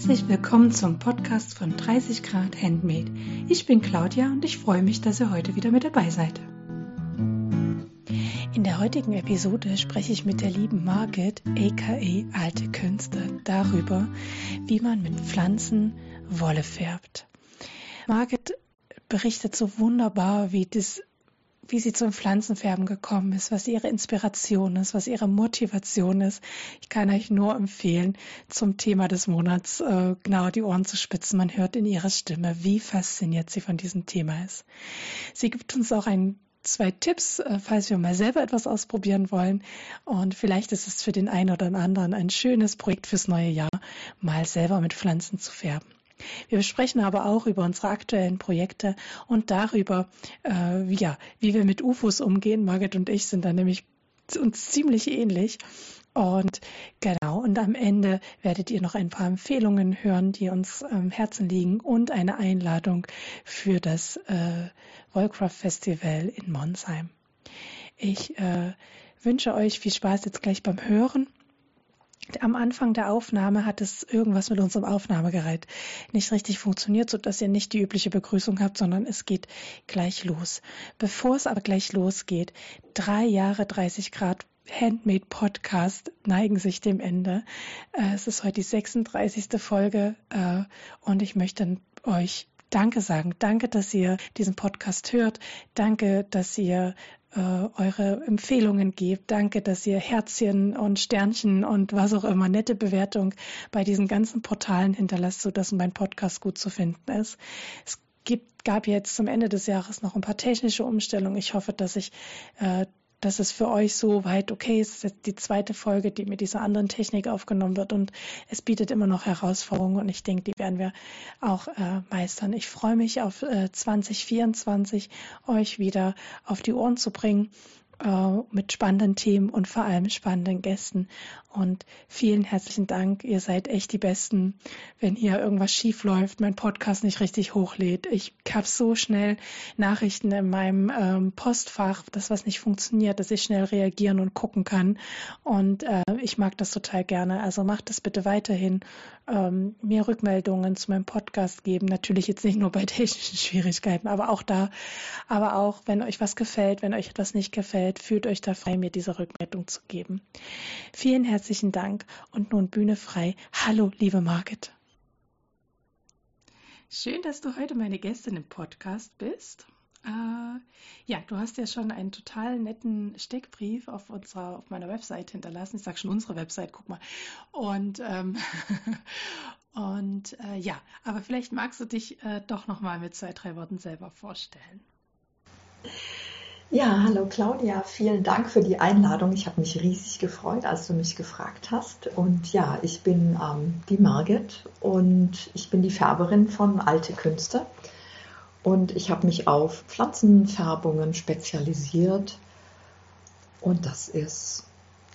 Herzlich willkommen zum Podcast von 30 Grad Handmade. Ich bin Claudia und ich freue mich, dass ihr heute wieder mit dabei seid. In der heutigen Episode spreche ich mit der lieben Margit, aka Alte Künste, darüber, wie man mit Pflanzen Wolle färbt. Margit berichtet so wunderbar, wie das wie sie zum Pflanzenfärben gekommen ist, was ihre Inspiration ist, was ihre Motivation ist. Ich kann euch nur empfehlen, zum Thema des Monats äh, genau die Ohren zu spitzen. Man hört in ihrer Stimme, wie fasziniert sie von diesem Thema ist. Sie gibt uns auch ein zwei Tipps, äh, falls wir mal selber etwas ausprobieren wollen. Und vielleicht ist es für den einen oder anderen ein schönes Projekt fürs neue Jahr, mal selber mit Pflanzen zu färben. Wir besprechen aber auch über unsere aktuellen Projekte und darüber, äh, wie, ja, wie wir mit UFOs umgehen. Margit und ich sind da nämlich uns ziemlich ähnlich. Und genau, und am Ende werdet ihr noch ein paar Empfehlungen hören, die uns am Herzen liegen und eine Einladung für das äh, Wollcraft Festival in Monsheim. Ich äh, wünsche euch viel Spaß jetzt gleich beim Hören am Anfang der Aufnahme hat es irgendwas mit unserem Aufnahmegerät nicht richtig funktioniert, sodass ihr nicht die übliche Begrüßung habt, sondern es geht gleich los. Bevor es aber gleich losgeht, drei Jahre 30 Grad Handmade Podcast neigen sich dem Ende. Äh, es ist heute die 36. Folge äh, und ich möchte euch Danke sagen. Danke, dass ihr diesen Podcast hört. Danke, dass ihr äh, eure Empfehlungen gebt. Danke, dass ihr Herzchen und Sternchen und was auch immer, nette Bewertung bei diesen ganzen Portalen hinterlasst, sodass mein Podcast gut zu finden ist. Es gibt, gab jetzt zum Ende des Jahres noch ein paar technische Umstellungen. Ich hoffe, dass ich äh, dass es für euch so weit okay ist. Es ist jetzt die zweite Folge, die mit dieser anderen Technik aufgenommen wird und es bietet immer noch Herausforderungen und ich denke, die werden wir auch äh, meistern. Ich freue mich auf äh, 2024, euch wieder auf die Ohren zu bringen äh, mit spannenden Themen und vor allem spannenden Gästen. Und vielen herzlichen Dank. Ihr seid echt die Besten. Wenn hier irgendwas schief läuft, mein Podcast nicht richtig hochlädt. Ich habe so schnell Nachrichten in meinem ähm, Postfach, dass was nicht funktioniert, dass ich schnell reagieren und gucken kann. Und äh, ich mag das total gerne. Also macht das bitte weiterhin. Ähm, mir Rückmeldungen zu meinem Podcast geben. Natürlich jetzt nicht nur bei technischen Schwierigkeiten, aber auch da. Aber auch, wenn euch was gefällt, wenn euch etwas nicht gefällt, fühlt euch da frei, mir diese Rückmeldung zu geben. Vielen herzlichen herzlichen Dank und nun Bühne frei. Hallo, liebe Margit. Schön, dass du heute meine Gästin im Podcast bist. Äh, ja, du hast ja schon einen total netten Steckbrief auf unserer, auf meiner Website hinterlassen. Ich sage schon unsere Website, guck mal. Und ähm, und äh, ja, aber vielleicht magst du dich äh, doch noch mal mit zwei, drei Worten selber vorstellen. Ja, hallo Claudia, vielen Dank für die Einladung. Ich habe mich riesig gefreut, als du mich gefragt hast. Und ja, ich bin ähm, die Margit und ich bin die Färberin von Alte Künste. Und ich habe mich auf Pflanzenfärbungen spezialisiert. Und das ist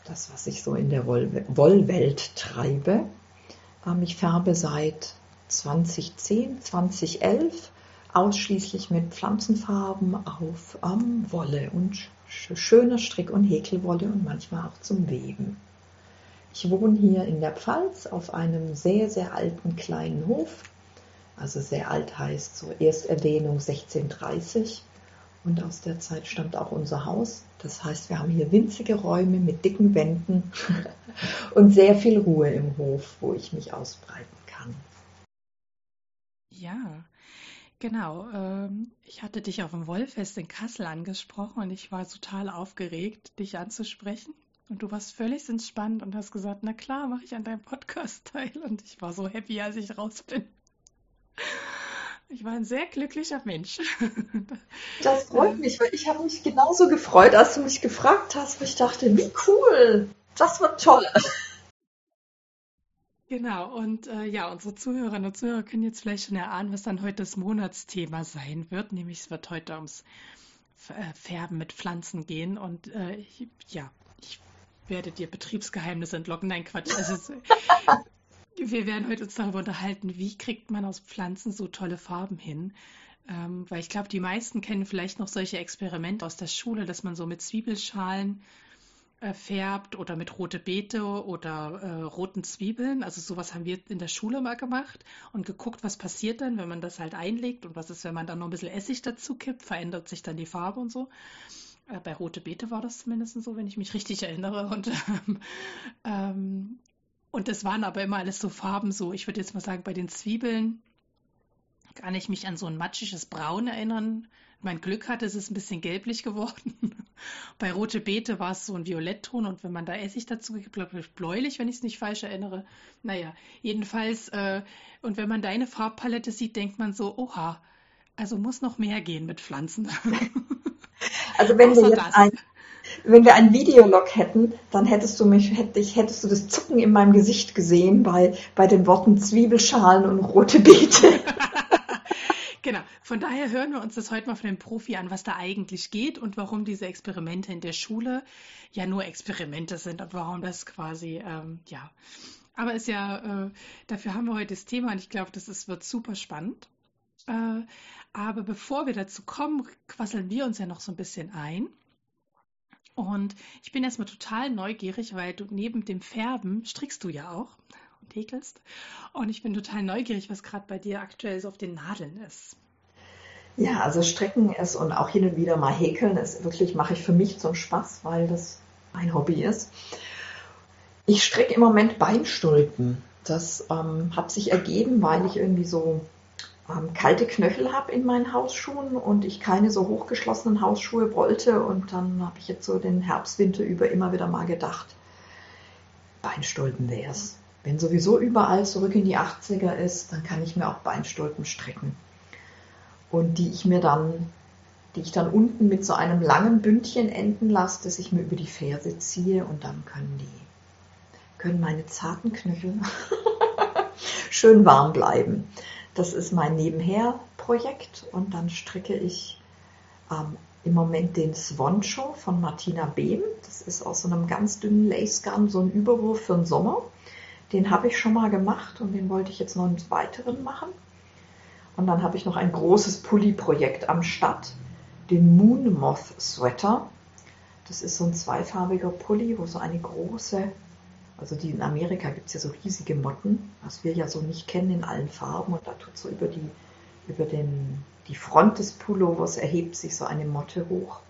das, was ich so in der Wollwelt treibe. Ähm, ich färbe seit 2010, 2011 ausschließlich mit Pflanzenfarben auf ähm, Wolle und schöner Strick- und Häkelwolle und manchmal auch zum Weben. Ich wohne hier in der Pfalz auf einem sehr, sehr alten kleinen Hof. Also sehr alt heißt so Ersterwähnung 1630. Und aus der Zeit stammt auch unser Haus. Das heißt, wir haben hier winzige Räume mit dicken Wänden und sehr viel Ruhe im Hof, wo ich mich ausbreiten kann. Ja, Genau, ähm, ich hatte dich auf dem Wollfest in Kassel angesprochen und ich war total aufgeregt, dich anzusprechen. Und du warst völlig entspannt und hast gesagt, na klar, mache ich an deinem Podcast teil. Und ich war so happy, als ich raus bin. Ich war ein sehr glücklicher Mensch. Das freut mich, weil ich habe mich genauso gefreut, als du mich gefragt hast. Ich dachte, wie cool, das wird toll. Genau, und äh, ja, unsere Zuhörerinnen und Zuhörer können jetzt vielleicht schon erahnen, was dann heute das Monatsthema sein wird. Nämlich es wird heute ums äh, Färben mit Pflanzen gehen. Und äh, ich, ja, ich werde dir Betriebsgeheimnisse entlocken. Nein, Quatsch. Also, wir werden heute uns darüber unterhalten, wie kriegt man aus Pflanzen so tolle Farben hin. Ähm, weil ich glaube, die meisten kennen vielleicht noch solche Experimente aus der Schule, dass man so mit Zwiebelschalen färbt oder mit rote Beete oder äh, roten Zwiebeln. Also sowas haben wir in der Schule mal gemacht und geguckt, was passiert dann, wenn man das halt einlegt und was ist, wenn man dann noch ein bisschen Essig dazu kippt, verändert sich dann die Farbe und so. Äh, bei rote Beete war das zumindest so, wenn ich mich richtig erinnere. Und, ähm, und das waren aber immer alles so Farben, so ich würde jetzt mal sagen, bei den Zwiebeln kann ich mich an so ein matschiges Braun erinnern. Mein Glück hatte, es ist ein bisschen gelblich geworden. Bei Rote Beete war es so ein Violettton und wenn man da Essig dazu gibt, bläulich, wenn ich es nicht falsch erinnere. Naja, jedenfalls, äh, und wenn man deine Farbpalette sieht, denkt man so, oha, also muss noch mehr gehen mit Pflanzen. Also wenn wir jetzt ein, wenn wir ein Videolog hätten, dann hättest du mich, hätte ich, hättest du das Zucken in meinem Gesicht gesehen bei, bei den Worten Zwiebelschalen und rote Beete. Genau, von daher hören wir uns das heute mal von dem Profi an, was da eigentlich geht und warum diese Experimente in der Schule ja nur Experimente sind und warum das quasi, ähm, ja. Aber ist ja, äh, dafür haben wir heute das Thema und ich glaube, das ist, wird super spannend. Äh, aber bevor wir dazu kommen, quasseln wir uns ja noch so ein bisschen ein. Und ich bin erstmal total neugierig, weil du neben dem Färben strickst du ja auch und häkelst. Und ich bin total neugierig, was gerade bei dir aktuell so auf den Nadeln ist. Ja, also Stricken ist und auch hin und wieder mal häkeln ist wirklich, mache ich für mich zum Spaß, weil das mein Hobby ist. Ich stricke im Moment Beinstulpen. Das ähm, hat sich ergeben, weil ich irgendwie so ähm, kalte Knöchel habe in meinen Hausschuhen und ich keine so hochgeschlossenen Hausschuhe wollte. Und dann habe ich jetzt so den Herbst, Winter über immer wieder mal gedacht, Beinstulpen wäre es. Wenn sowieso überall zurück in die 80er ist, dann kann ich mir auch Beinstulpen stricken. Und die ich mir dann, die ich dann unten mit so einem langen Bündchen enden lasse, das ich mir über die Ferse ziehe und dann können die, können meine zarten Knöchel schön warm bleiben. Das ist mein Nebenher-Projekt und dann stricke ich ähm, im Moment den Swancho von Martina Behm. Das ist aus so einem ganz dünnen Lace-Garn, so ein Überwurf für den Sommer. Den habe ich schon mal gemacht und den wollte ich jetzt noch einen weiteren machen. Und dann habe ich noch ein großes Pulli-Projekt am Start, den Moon Moth Sweater. Das ist so ein zweifarbiger Pulli, wo so eine große, also die in Amerika gibt es ja so riesige Motten, was wir ja so nicht kennen in allen Farben. Und da tut so über die, über den, die Front des Pullovers erhebt sich so eine Motte hoch.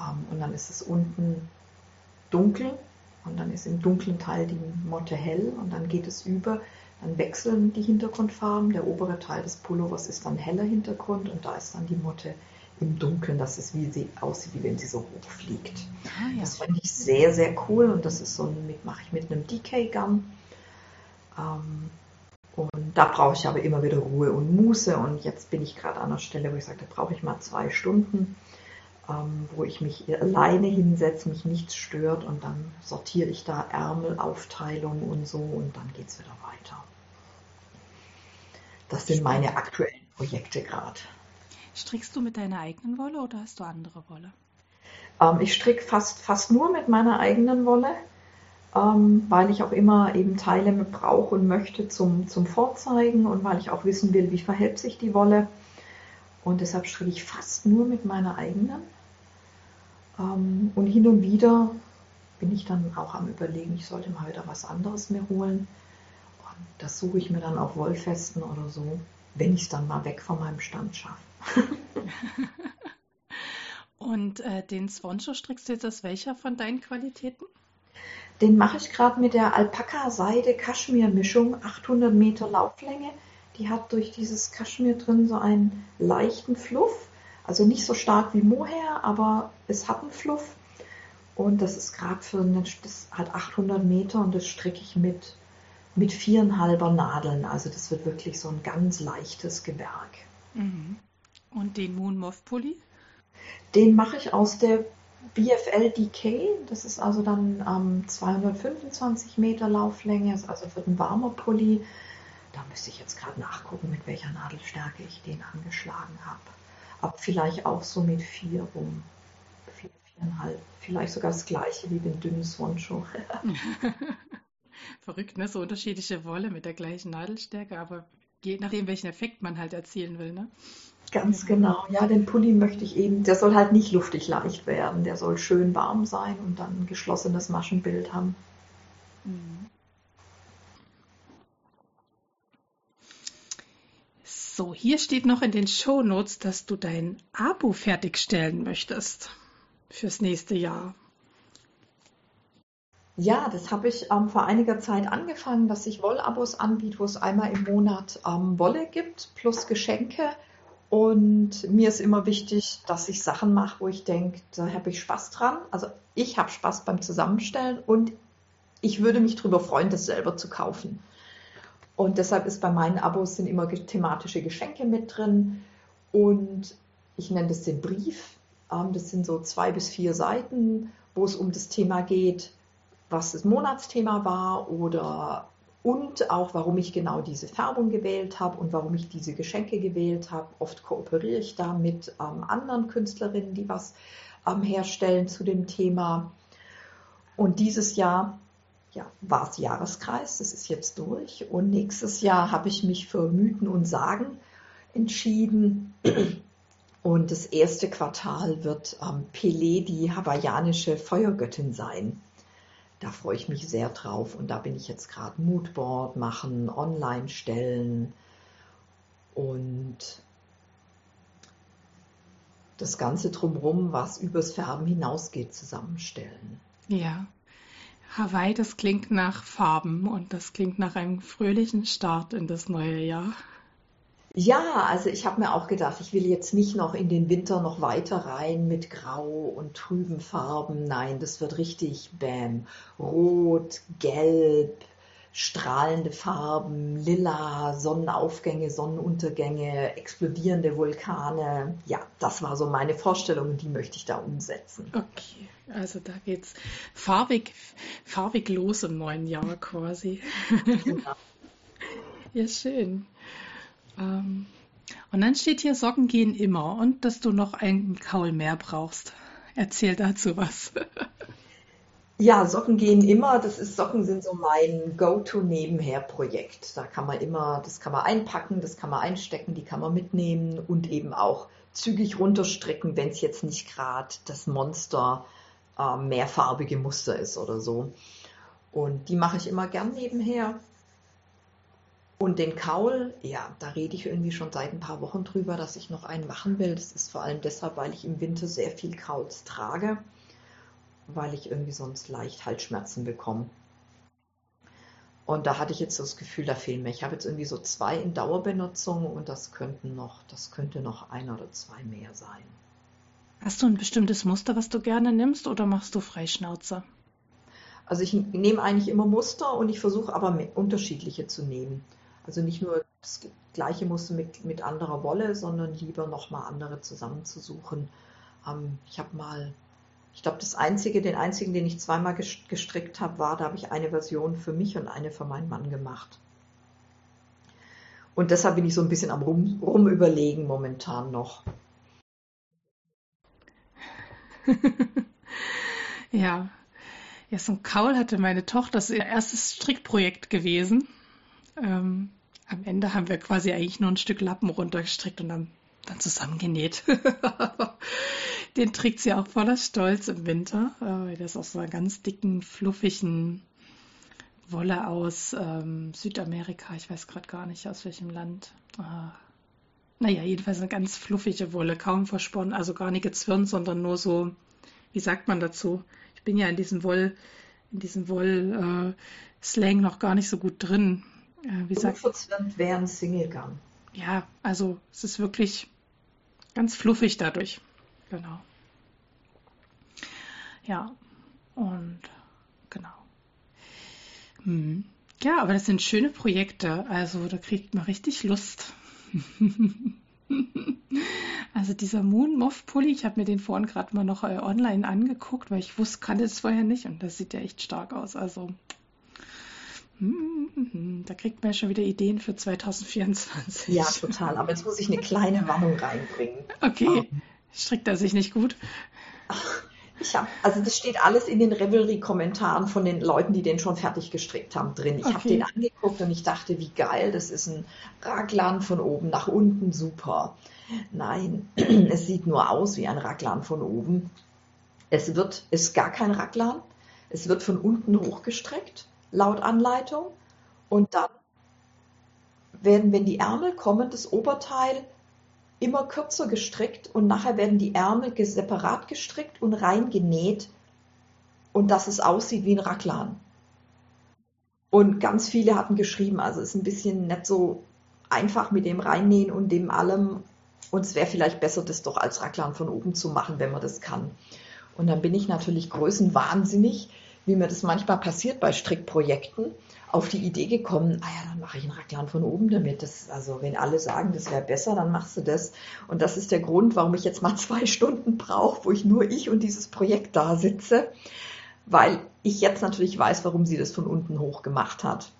Ähm, und dann ist es unten dunkel und dann ist im dunklen Teil die Motte hell und dann geht es über, dann wechseln die Hintergrundfarben. Der obere Teil des Pullovers ist dann heller Hintergrund und da ist dann die Motte im Dunkeln, dass es wie sie aussieht, wie wenn sie so hoch fliegt. Ah, ja. Das fand ich sehr, sehr cool und das ist so mit, mache ich mit einem DK-Gun. Ähm, und da brauche ich aber immer wieder Ruhe und Muße und jetzt bin ich gerade an der Stelle, wo ich sage, da brauche ich mal zwei Stunden ähm, wo ich mich alleine hinsetze, mich nichts stört und dann sortiere ich da Ärmelaufteilung und so und dann geht es wieder weiter. Das sind meine aktuellen Projekte gerade. Strickst du mit deiner eigenen Wolle oder hast du andere Wolle? Ähm, ich stricke fast, fast nur mit meiner eigenen Wolle, ähm, weil ich auch immer eben Teile brauche und möchte zum, zum Vorzeigen und weil ich auch wissen will, wie verhält sich die Wolle. Und deshalb stricke ich fast nur mit meiner eigenen. Ähm, und hin und wieder bin ich dann auch am Überlegen, ich sollte mal wieder was anderes mir holen. Und das suche ich mir dann auf Wollfesten oder so, wenn ich es dann mal weg von meinem Stand schaffe. und äh, den Swancho strickst du jetzt aus welcher von deinen Qualitäten? Den mache ich gerade mit der Alpaka-Seide-Kaschmir-Mischung, 800 Meter Lauflänge. Die hat durch dieses Kaschmir drin so einen leichten Fluff also nicht so stark wie Mohair, aber es hat einen Fluff. Und das ist gerade für eine, das hat 800 Meter und das stricke ich mit, mit viereinhalber Nadeln. Also das wird wirklich so ein ganz leichtes Gewerk. Mhm. Und den Moon Moth Pulli? Den mache ich aus der BFL DK. Das ist also dann ähm, 225 Meter Lauflänge, ist also für den warmer Pulli. Da müsste ich jetzt gerade nachgucken, mit welcher Nadelstärke ich den angeschlagen habe ab vielleicht auch so mit vier rum. Vier, viereinhalb. Vielleicht sogar das gleiche wie den dünnen Swanshow. Verrückt, ne? So unterschiedliche Wolle mit der gleichen Nadelstärke, aber je nachdem, welchen Effekt man halt erzielen will, ne? Ganz genau. Ja, den Pulli möchte ich eben, der soll halt nicht luftig leicht werden. Der soll schön warm sein und dann ein geschlossenes Maschenbild haben. Mhm. So, hier steht noch in den Show Notes, dass du dein Abo fertigstellen möchtest fürs nächste Jahr. Ja, das habe ich ähm, vor einiger Zeit angefangen, dass ich Wollabos anbiete, wo es einmal im Monat ähm, Wolle gibt plus Geschenke. Und mir ist immer wichtig, dass ich Sachen mache, wo ich denke, da habe ich Spaß dran. Also ich habe Spaß beim Zusammenstellen und ich würde mich darüber freuen, das selber zu kaufen. Und deshalb ist bei meinen Abos sind immer thematische Geschenke mit drin. Und ich nenne das den Brief. Ähm, das sind so zwei bis vier Seiten, wo es um das Thema geht, was das Monatsthema war oder und auch warum ich genau diese Färbung gewählt habe und warum ich diese Geschenke gewählt habe. Oft kooperiere ich da mit ähm, anderen Künstlerinnen, die was ähm, herstellen zu dem Thema. Und dieses Jahr ja, war es Jahreskreis, das ist jetzt durch. Und nächstes Jahr habe ich mich für Mythen und Sagen entschieden. Und das erste Quartal wird ähm, Pele, die hawaiianische Feuergöttin, sein. Da freue ich mich sehr drauf. Und da bin ich jetzt gerade Moodboard machen, online stellen und das Ganze drumherum, was übers Färben hinausgeht, zusammenstellen. Ja. Hawaii, das klingt nach Farben und das klingt nach einem fröhlichen Start in das neue Jahr. Ja, also ich habe mir auch gedacht, ich will jetzt nicht noch in den Winter noch weiter rein mit Grau und trüben Farben. Nein, das wird richtig Bam. Rot, Gelb, strahlende Farben, Lila, Sonnenaufgänge, Sonnenuntergänge, explodierende Vulkane. Ja, das war so meine Vorstellung und die möchte ich da umsetzen. Okay. Also da geht's farbig, farbig los im neuen Jahr quasi. Genau. ja, schön. Ähm, und dann steht hier, Socken gehen immer und dass du noch einen Kaul mehr brauchst. Erzähl dazu was. Ja, Socken gehen immer. Das ist Socken sind so mein Go-to-Nebenher-Projekt. Da kann man immer, das kann man einpacken, das kann man einstecken, die kann man mitnehmen und eben auch zügig runterstricken, wenn es jetzt nicht gerade das Monster äh, mehrfarbige Muster ist oder so. Und die mache ich immer gern nebenher. Und den Kaul, ja, da rede ich irgendwie schon seit ein paar Wochen drüber, dass ich noch einen machen will. Das ist vor allem deshalb, weil ich im Winter sehr viel Kauls trage, weil ich irgendwie sonst leicht Halsschmerzen bekomme. Und da hatte ich jetzt das Gefühl, da fehlen mir. Ich habe jetzt irgendwie so zwei in Dauerbenutzung und das könnten noch, das könnte noch ein oder zwei mehr sein. Hast du ein bestimmtes Muster, was du gerne nimmst oder machst du Freischnauze? Also ich nehme eigentlich immer Muster und ich versuche aber unterschiedliche zu nehmen. Also nicht nur das gleiche Muster mit, mit anderer Wolle, sondern lieber nochmal andere zusammenzusuchen. Ähm, ich habe mal, ich glaube, das einzige, den einzigen, den ich zweimal gestrickt habe, war, da habe ich eine Version für mich und eine für meinen Mann gemacht. Und deshalb bin ich so ein bisschen am Rum, Rumüberlegen momentan noch. ja. Ja, so ein Kaul hatte meine Tochter, das ist ihr erstes Strickprojekt gewesen. Ähm, am Ende haben wir quasi eigentlich nur ein Stück Lappen runtergestrickt und dann, dann zusammengenäht. Den trägt sie auch voller Stolz im Winter. Äh, der ist aus so einer ganz dicken, fluffigen Wolle aus ähm, Südamerika. Ich weiß gerade gar nicht, aus welchem Land. Äh, naja, jedenfalls eine ganz fluffige Wolle, kaum versponnen, also gar nicht gezwirnt, sondern nur so, wie sagt man dazu? Ich bin ja in diesem Woll, in diesem Woll-Slang äh, noch gar nicht so gut drin. Äh, wie sagt Unverzwirnt wäre ein Single-Gun. Ja, also es ist wirklich ganz fluffig dadurch. Genau. Ja, und genau. Hm. Ja, aber das sind schöne Projekte. Also da kriegt man richtig Lust. also dieser Moon Moth Pulli, ich habe mir den vorhin gerade mal noch äh, online angeguckt, weil ich wusste, kannte es vorher nicht und das sieht ja echt stark aus. Also da kriegt man ja schon wieder Ideen für 2024. Ja, total. Aber jetzt muss ich eine kleine Warnung reinbringen. Okay. Um, Strickt er sich nicht gut? Ach, Ich habe, also das steht alles in den Revelry-Kommentaren von den Leuten, die den schon fertig gestrickt haben, drin. Ich okay. habe den angeguckt und ich dachte, wie geil, das ist ein Raglan von oben nach unten, super. Nein, es sieht nur aus wie ein Raglan von oben. Es wird, ist gar kein Raglan. Es wird von unten hochgestreckt, laut Anleitung. Und dann werden, wenn die Ärmel kommen, das Oberteil immer kürzer gestrickt und nachher werden die Ärmel separat gestrickt und reingenäht und dass es aussieht wie ein Raglan. Und ganz viele hatten geschrieben, also ist ein bisschen nicht so einfach mit dem Reinnähen und dem allem. Und es wäre vielleicht besser, das doch als Raglan von oben zu machen, wenn man das kann. Und dann bin ich natürlich größenwahnsinnig, wie mir das manchmal passiert bei Strickprojekten auf die Idee gekommen, ah ja, dann mache ich einen Raglan von oben damit. Das, also wenn alle sagen, das wäre besser, dann machst du das. Und das ist der Grund, warum ich jetzt mal zwei Stunden brauche, wo ich nur ich und dieses Projekt da sitze, weil ich jetzt natürlich weiß, warum sie das von unten hoch gemacht hat.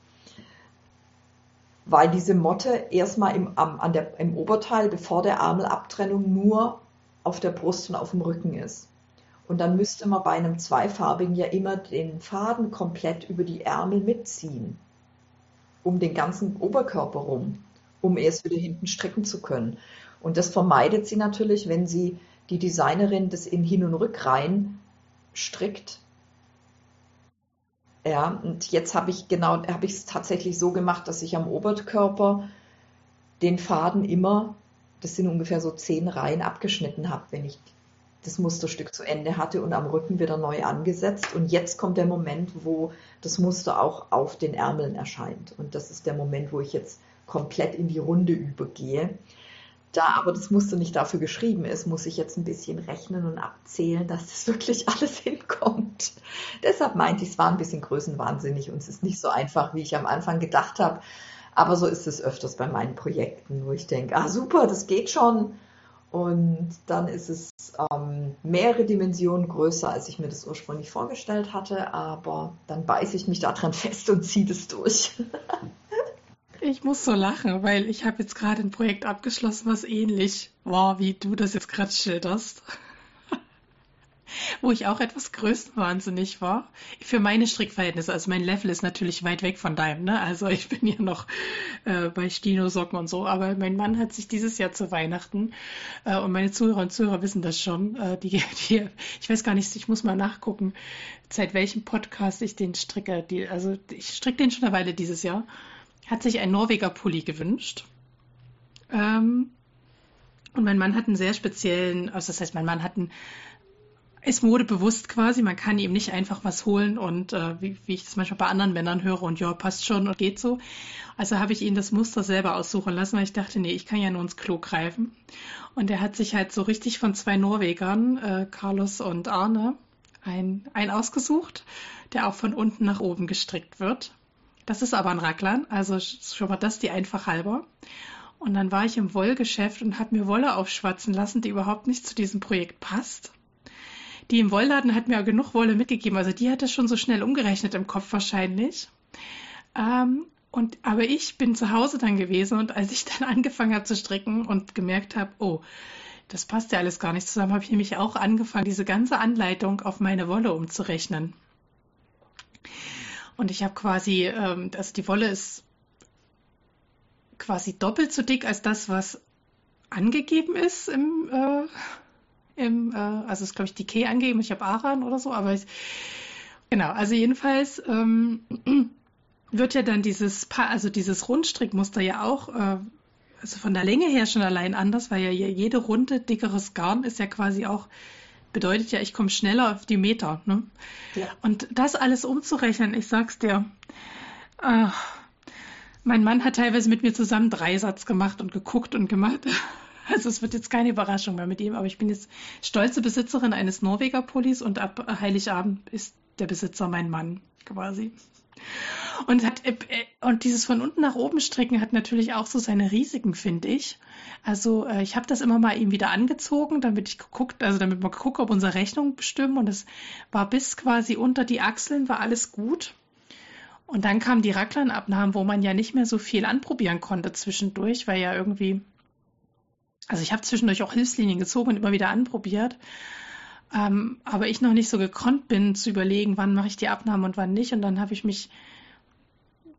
Weil diese Motte erstmal im, an der, im Oberteil, bevor der Ärmelabtrennung, nur auf der Brust und auf dem Rücken ist. Und dann müsste man bei einem zweifarbigen ja immer den Faden komplett über die Ärmel mitziehen, um den ganzen Oberkörper rum, um erst wieder hinten stricken zu können. Und das vermeidet sie natürlich, wenn sie die Designerin das in Hin- und Rückreihen strickt. Ja, und jetzt habe ich genau, habe ich es tatsächlich so gemacht, dass ich am Oberkörper den Faden immer, das sind ungefähr so zehn Reihen abgeschnitten habe, wenn ich das Musterstück zu Ende hatte und am Rücken wieder neu angesetzt. Und jetzt kommt der Moment, wo das Muster auch auf den Ärmeln erscheint. Und das ist der Moment, wo ich jetzt komplett in die Runde übergehe. Da aber das Muster nicht dafür geschrieben ist, muss ich jetzt ein bisschen rechnen und abzählen, dass das wirklich alles hinkommt. Deshalb meinte ich, es war ein bisschen größenwahnsinnig und es ist nicht so einfach, wie ich am Anfang gedacht habe. Aber so ist es öfters bei meinen Projekten, wo ich denke, ah super, das geht schon. Und dann ist es ähm, mehrere Dimensionen größer, als ich mir das ursprünglich vorgestellt hatte. Aber dann beiße ich mich daran fest und ziehe das durch. ich muss so lachen, weil ich habe jetzt gerade ein Projekt abgeschlossen, was ähnlich war, wie du das jetzt gerade schilderst wo ich auch etwas größenwahnsinnig war. Für meine Strickverhältnisse. Also mein Level ist natürlich weit weg von deinem, ne? Also ich bin ja noch äh, bei Stino-Socken und so. Aber mein Mann hat sich dieses Jahr zu Weihnachten, äh, und meine Zuhörer und Zuhörer wissen das schon, äh, die, die, ich weiß gar nicht, ich muss mal nachgucken, seit welchem Podcast ich den stricke. Die, also ich stricke den schon eine Weile dieses Jahr. Hat sich ein Norweger Pulli gewünscht. Ähm, und mein Mann hat einen sehr speziellen, also das heißt, mein Mann hat einen ist modebewusst quasi. Man kann ihm nicht einfach was holen und äh, wie, wie, ich das manchmal bei anderen Männern höre und ja, passt schon und geht so. Also habe ich ihn das Muster selber aussuchen lassen, weil ich dachte, nee, ich kann ja nur ins Klo greifen. Und er hat sich halt so richtig von zwei Norwegern, äh, Carlos und Arne, ein, ein ausgesucht, der auch von unten nach oben gestrickt wird. Das ist aber ein Raglan, also schon mal das die einfach halber. Und dann war ich im Wollgeschäft und habe mir Wolle aufschwatzen lassen, die überhaupt nicht zu diesem Projekt passt die im Wollladen hat mir genug Wolle mitgegeben. Also die hat das schon so schnell umgerechnet im Kopf wahrscheinlich. Ähm, und, aber ich bin zu Hause dann gewesen und als ich dann angefangen habe zu stricken und gemerkt habe, oh, das passt ja alles gar nicht zusammen, habe ich nämlich auch angefangen, diese ganze Anleitung auf meine Wolle umzurechnen. Und ich habe quasi, ähm, also die Wolle ist quasi doppelt so dick als das, was angegeben ist im, äh, im, äh, also ist glaube ich die K angegeben, ich habe Aran oder so, aber ich, genau, also jedenfalls ähm, wird ja dann dieses, pa also dieses Rundstrickmuster ja auch, äh, also von der Länge her schon allein anders, weil ja jede Runde dickeres Garn ist ja quasi auch bedeutet ja, ich komme schneller auf die Meter. Ne? Ja. Und das alles umzurechnen, ich sag's dir, äh, mein Mann hat teilweise mit mir zusammen Dreisatz gemacht und geguckt und gemacht. Also es wird jetzt keine Überraschung mehr mit ihm, aber ich bin jetzt stolze Besitzerin eines Norweger-Pullis und ab Heiligabend ist der Besitzer mein Mann quasi. Und, hat, äh, und dieses von unten nach oben stricken hat natürlich auch so seine Risiken, finde ich. Also äh, ich habe das immer mal ihm wieder angezogen, damit ich geguckt, also damit wir gucken, ob unsere Rechnungen bestimmen. Und es war bis quasi unter die Achseln war alles gut. Und dann kamen die Racklernabnahmen, wo man ja nicht mehr so viel anprobieren konnte zwischendurch, weil ja irgendwie also ich habe zwischendurch auch Hilfslinien gezogen und immer wieder anprobiert. Ähm, aber ich noch nicht so gekonnt bin zu überlegen, wann mache ich die Abnahme und wann nicht. Und dann habe ich mich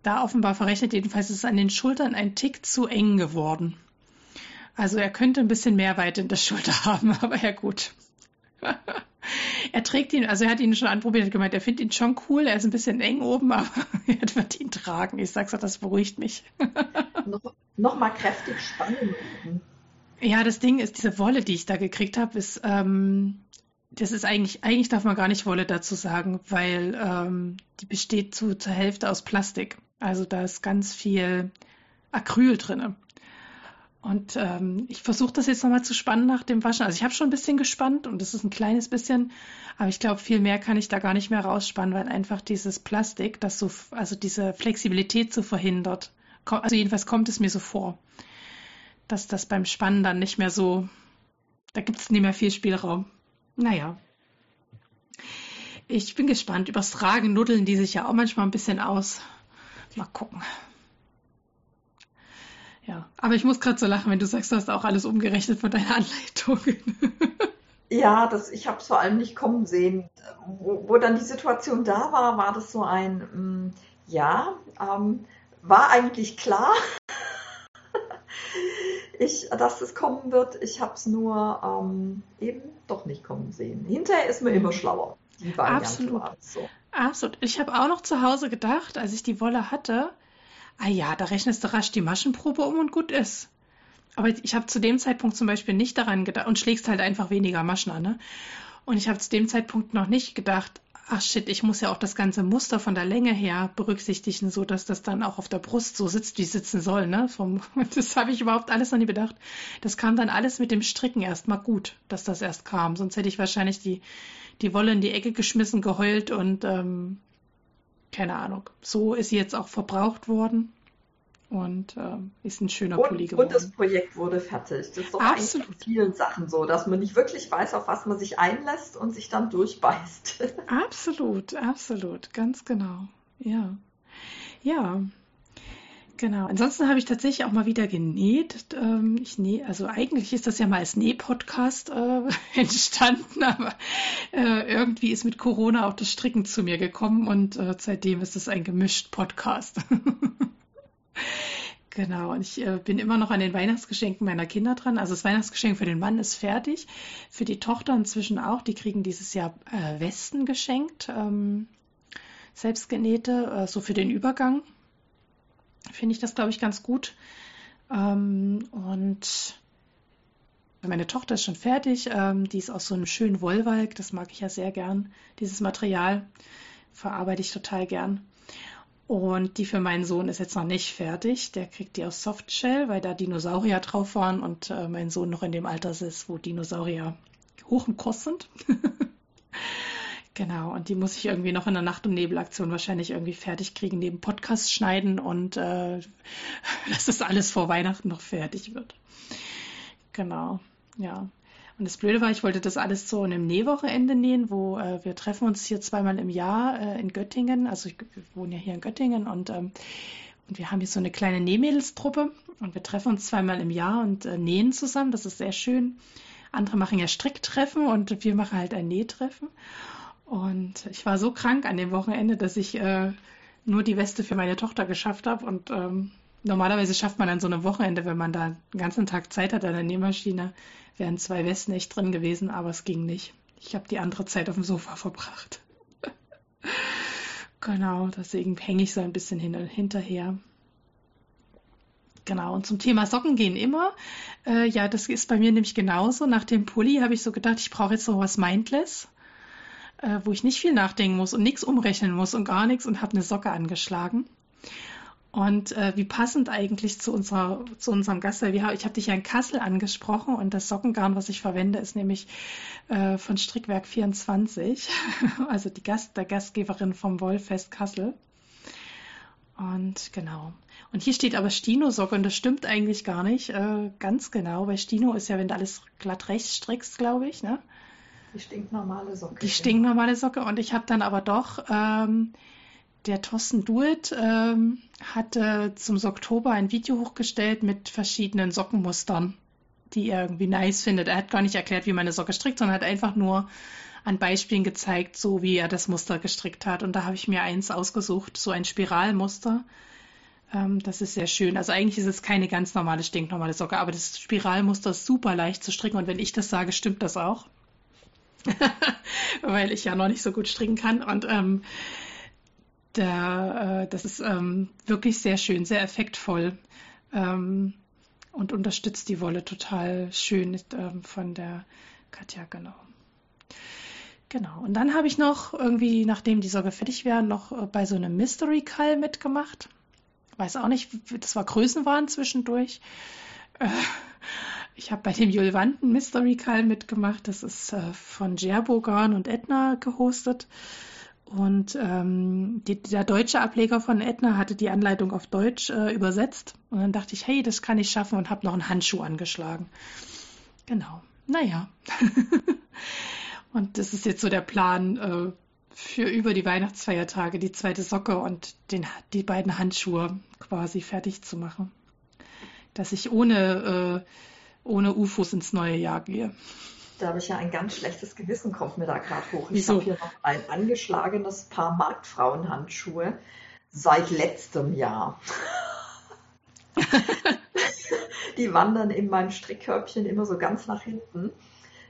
da offenbar verrechnet. Jedenfalls ist es an den Schultern ein Tick zu eng geworden. Also er könnte ein bisschen mehr Weite in der Schulter haben, aber ja gut. er trägt ihn, also er hat ihn schon anprobiert, hat gemeint, er findet ihn schon cool, er ist ein bisschen eng oben, aber er wird ihn tragen. Ich sag's das beruhigt mich. noch, noch kräftig spannen. Ja, das Ding ist, diese Wolle, die ich da gekriegt habe, ist, ähm, das ist eigentlich, eigentlich darf man gar nicht Wolle dazu sagen, weil ähm, die besteht zu, zur Hälfte aus Plastik. Also da ist ganz viel Acryl drin. Und ähm, ich versuche das jetzt nochmal zu spannen nach dem Waschen. Also ich habe schon ein bisschen gespannt und das ist ein kleines bisschen, aber ich glaube, viel mehr kann ich da gar nicht mehr rausspannen, weil einfach dieses Plastik, das so, also diese Flexibilität so verhindert. Also jedenfalls kommt es mir so vor, dass das beim Spannen dann nicht mehr so, da gibt es nicht mehr viel Spielraum. Naja. Ich bin gespannt. Übers Tragen nuddeln die sich ja auch manchmal ein bisschen aus. Mal gucken. Ja, aber ich muss gerade so lachen, wenn du sagst, du hast auch alles umgerechnet von deiner Anleitung. ja, das, ich habe es vor allem nicht kommen sehen. Wo, wo, dann die Situation da war, war das so ein, mm, ja, ähm, war eigentlich klar, ich, dass es kommen wird. Ich habe es nur ähm, eben doch nicht kommen sehen. Hinterher ist man immer schlauer. Absolut. So. Absolut. Ich habe auch noch zu Hause gedacht, als ich die Wolle hatte, ah ja, da rechnest du rasch die Maschenprobe um und gut ist. Aber ich habe zu dem Zeitpunkt zum Beispiel nicht daran gedacht und schlägst halt einfach weniger Maschen an. Ne? Und ich habe zu dem Zeitpunkt noch nicht gedacht, ach shit, ich muss ja auch das ganze Muster von der Länge her berücksichtigen, so dass das dann auch auf der Brust so sitzt, wie sitzen soll. Ne? Vom, das habe ich überhaupt alles noch nie bedacht. Das kam dann alles mit dem Stricken erstmal gut, dass das erst kam. Sonst hätte ich wahrscheinlich die, die Wolle in die Ecke geschmissen, geheult und ähm, keine Ahnung. So ist sie jetzt auch verbraucht worden und äh, ist ein schöner und, Pulli geworden. Und das Projekt wurde fertig. Das ist doch Absolut. eigentlich vielen Sachen so, dass man nicht wirklich weiß, auf was man sich einlässt und sich dann durchbeißt. Absolut, absolut, ganz genau. Ja, ja. Genau. Ansonsten habe ich tatsächlich auch mal wieder genäht. Ähm, ich nähe, also eigentlich ist das ja mal als Näh-Podcast äh, entstanden, aber äh, irgendwie ist mit Corona auch das Stricken zu mir gekommen und äh, seitdem ist es ein gemischt Podcast. Genau, und ich äh, bin immer noch an den Weihnachtsgeschenken meiner Kinder dran. Also das Weihnachtsgeschenk für den Mann ist fertig, für die Tochter inzwischen auch. Die kriegen dieses Jahr äh, Westen geschenkt, ähm, selbstgenähte, äh, so für den Übergang finde ich das, glaube ich, ganz gut. Ähm, und meine Tochter ist schon fertig. Ähm, die ist aus so einem schönen Wollwalk. Das mag ich ja sehr gern. Dieses Material verarbeite ich total gern. Und die für meinen Sohn ist jetzt noch nicht fertig. Der kriegt die aus Softshell, weil da Dinosaurier drauf waren und äh, mein Sohn noch in dem Alter ist, wo Dinosaurier hoch im Kurs sind. Genau, und die muss ich irgendwie noch in der Nacht- und Nebelaktion wahrscheinlich irgendwie fertig kriegen, neben Podcast schneiden und äh, dass das alles vor Weihnachten noch fertig wird. Genau, ja. Und das Blöde war, ich wollte das alles so in einem Nähwochenende nähen, wo äh, wir treffen uns hier zweimal im Jahr äh, in Göttingen. Also ich, wir wohnen ja hier in Göttingen und, ähm, und wir haben hier so eine kleine Nähmädelstruppe und wir treffen uns zweimal im Jahr und äh, nähen zusammen. Das ist sehr schön. Andere machen ja Stricktreffen und wir machen halt ein Nähtreffen. Und ich war so krank an dem Wochenende, dass ich äh, nur die Weste für meine Tochter geschafft habe. Und ähm, normalerweise schafft man an so einem Wochenende, wenn man da den ganzen Tag Zeit hat an der Nähmaschine, wären zwei Westen echt drin gewesen, aber es ging nicht. Ich habe die andere Zeit auf dem Sofa verbracht. genau, deswegen hänge ich so ein bisschen hin hinterher. Genau, und zum Thema Socken gehen immer. Äh, ja, das ist bei mir nämlich genauso. Nach dem Pulli habe ich so gedacht, ich brauche jetzt so was Mindless äh, wo ich nicht viel nachdenken muss und nichts umrechnen muss und gar nichts und habe eine Socke angeschlagen. Und äh, wie passend eigentlich zu, unserer, zu unserem Gast, ich habe dich ja in Kassel angesprochen und das Sockengarn, was ich verwende, ist nämlich äh, von Strickwerk 24, also die Gast, der Gastgeberin vom Wollfest Kassel. Und genau. Und hier steht aber Stino-Socke und das stimmt eigentlich gar nicht äh, ganz genau, weil Stino ist ja, wenn du alles glatt rechts strickst, glaube ich, ne? Die stinknormale Socke. Die stinknormale Socke. Und ich habe dann aber doch, ähm, der Thorsten Duet ähm, hatte zum Oktober ein Video hochgestellt mit verschiedenen Sockenmustern, die er irgendwie nice findet. Er hat gar nicht erklärt, wie man eine Socke strickt, sondern hat einfach nur an Beispielen gezeigt, so wie er das Muster gestrickt hat. Und da habe ich mir eins ausgesucht, so ein Spiralmuster. Ähm, das ist sehr schön. Also eigentlich ist es keine ganz normale, stinknormale Socke, aber das Spiralmuster ist super leicht zu stricken. Und wenn ich das sage, stimmt das auch. Weil ich ja noch nicht so gut stricken kann. Und ähm, der, äh, das ist ähm, wirklich sehr schön, sehr effektvoll ähm, und unterstützt die Wolle total schön ähm, von der Katja, genau. Genau. Und dann habe ich noch irgendwie, nachdem die Sorge fertig wäre, noch äh, bei so einem Mystery Call mitgemacht. Weiß auch nicht, das war Größenwahn zwischendurch. Äh, ich habe bei dem Julvanten Mystery Call mitgemacht. Das ist äh, von Gerbogan und Edna gehostet. Und ähm, die, der deutsche Ableger von Edna hatte die Anleitung auf Deutsch äh, übersetzt. Und dann dachte ich, hey, das kann ich schaffen und habe noch einen Handschuh angeschlagen. Genau. Naja. und das ist jetzt so der Plan äh, für über die Weihnachtsfeiertage, die zweite Socke und den, die beiden Handschuhe quasi fertig zu machen. Dass ich ohne, äh, ohne UFOs ins neue Jahr gehe. Da habe ich ja ein ganz schlechtes Gewissen, kommt mir da gerade hoch. Ich habe hier noch ein angeschlagenes Paar Marktfrauenhandschuhe seit letztem Jahr. die wandern in meinem Strickkörbchen immer so ganz nach hinten.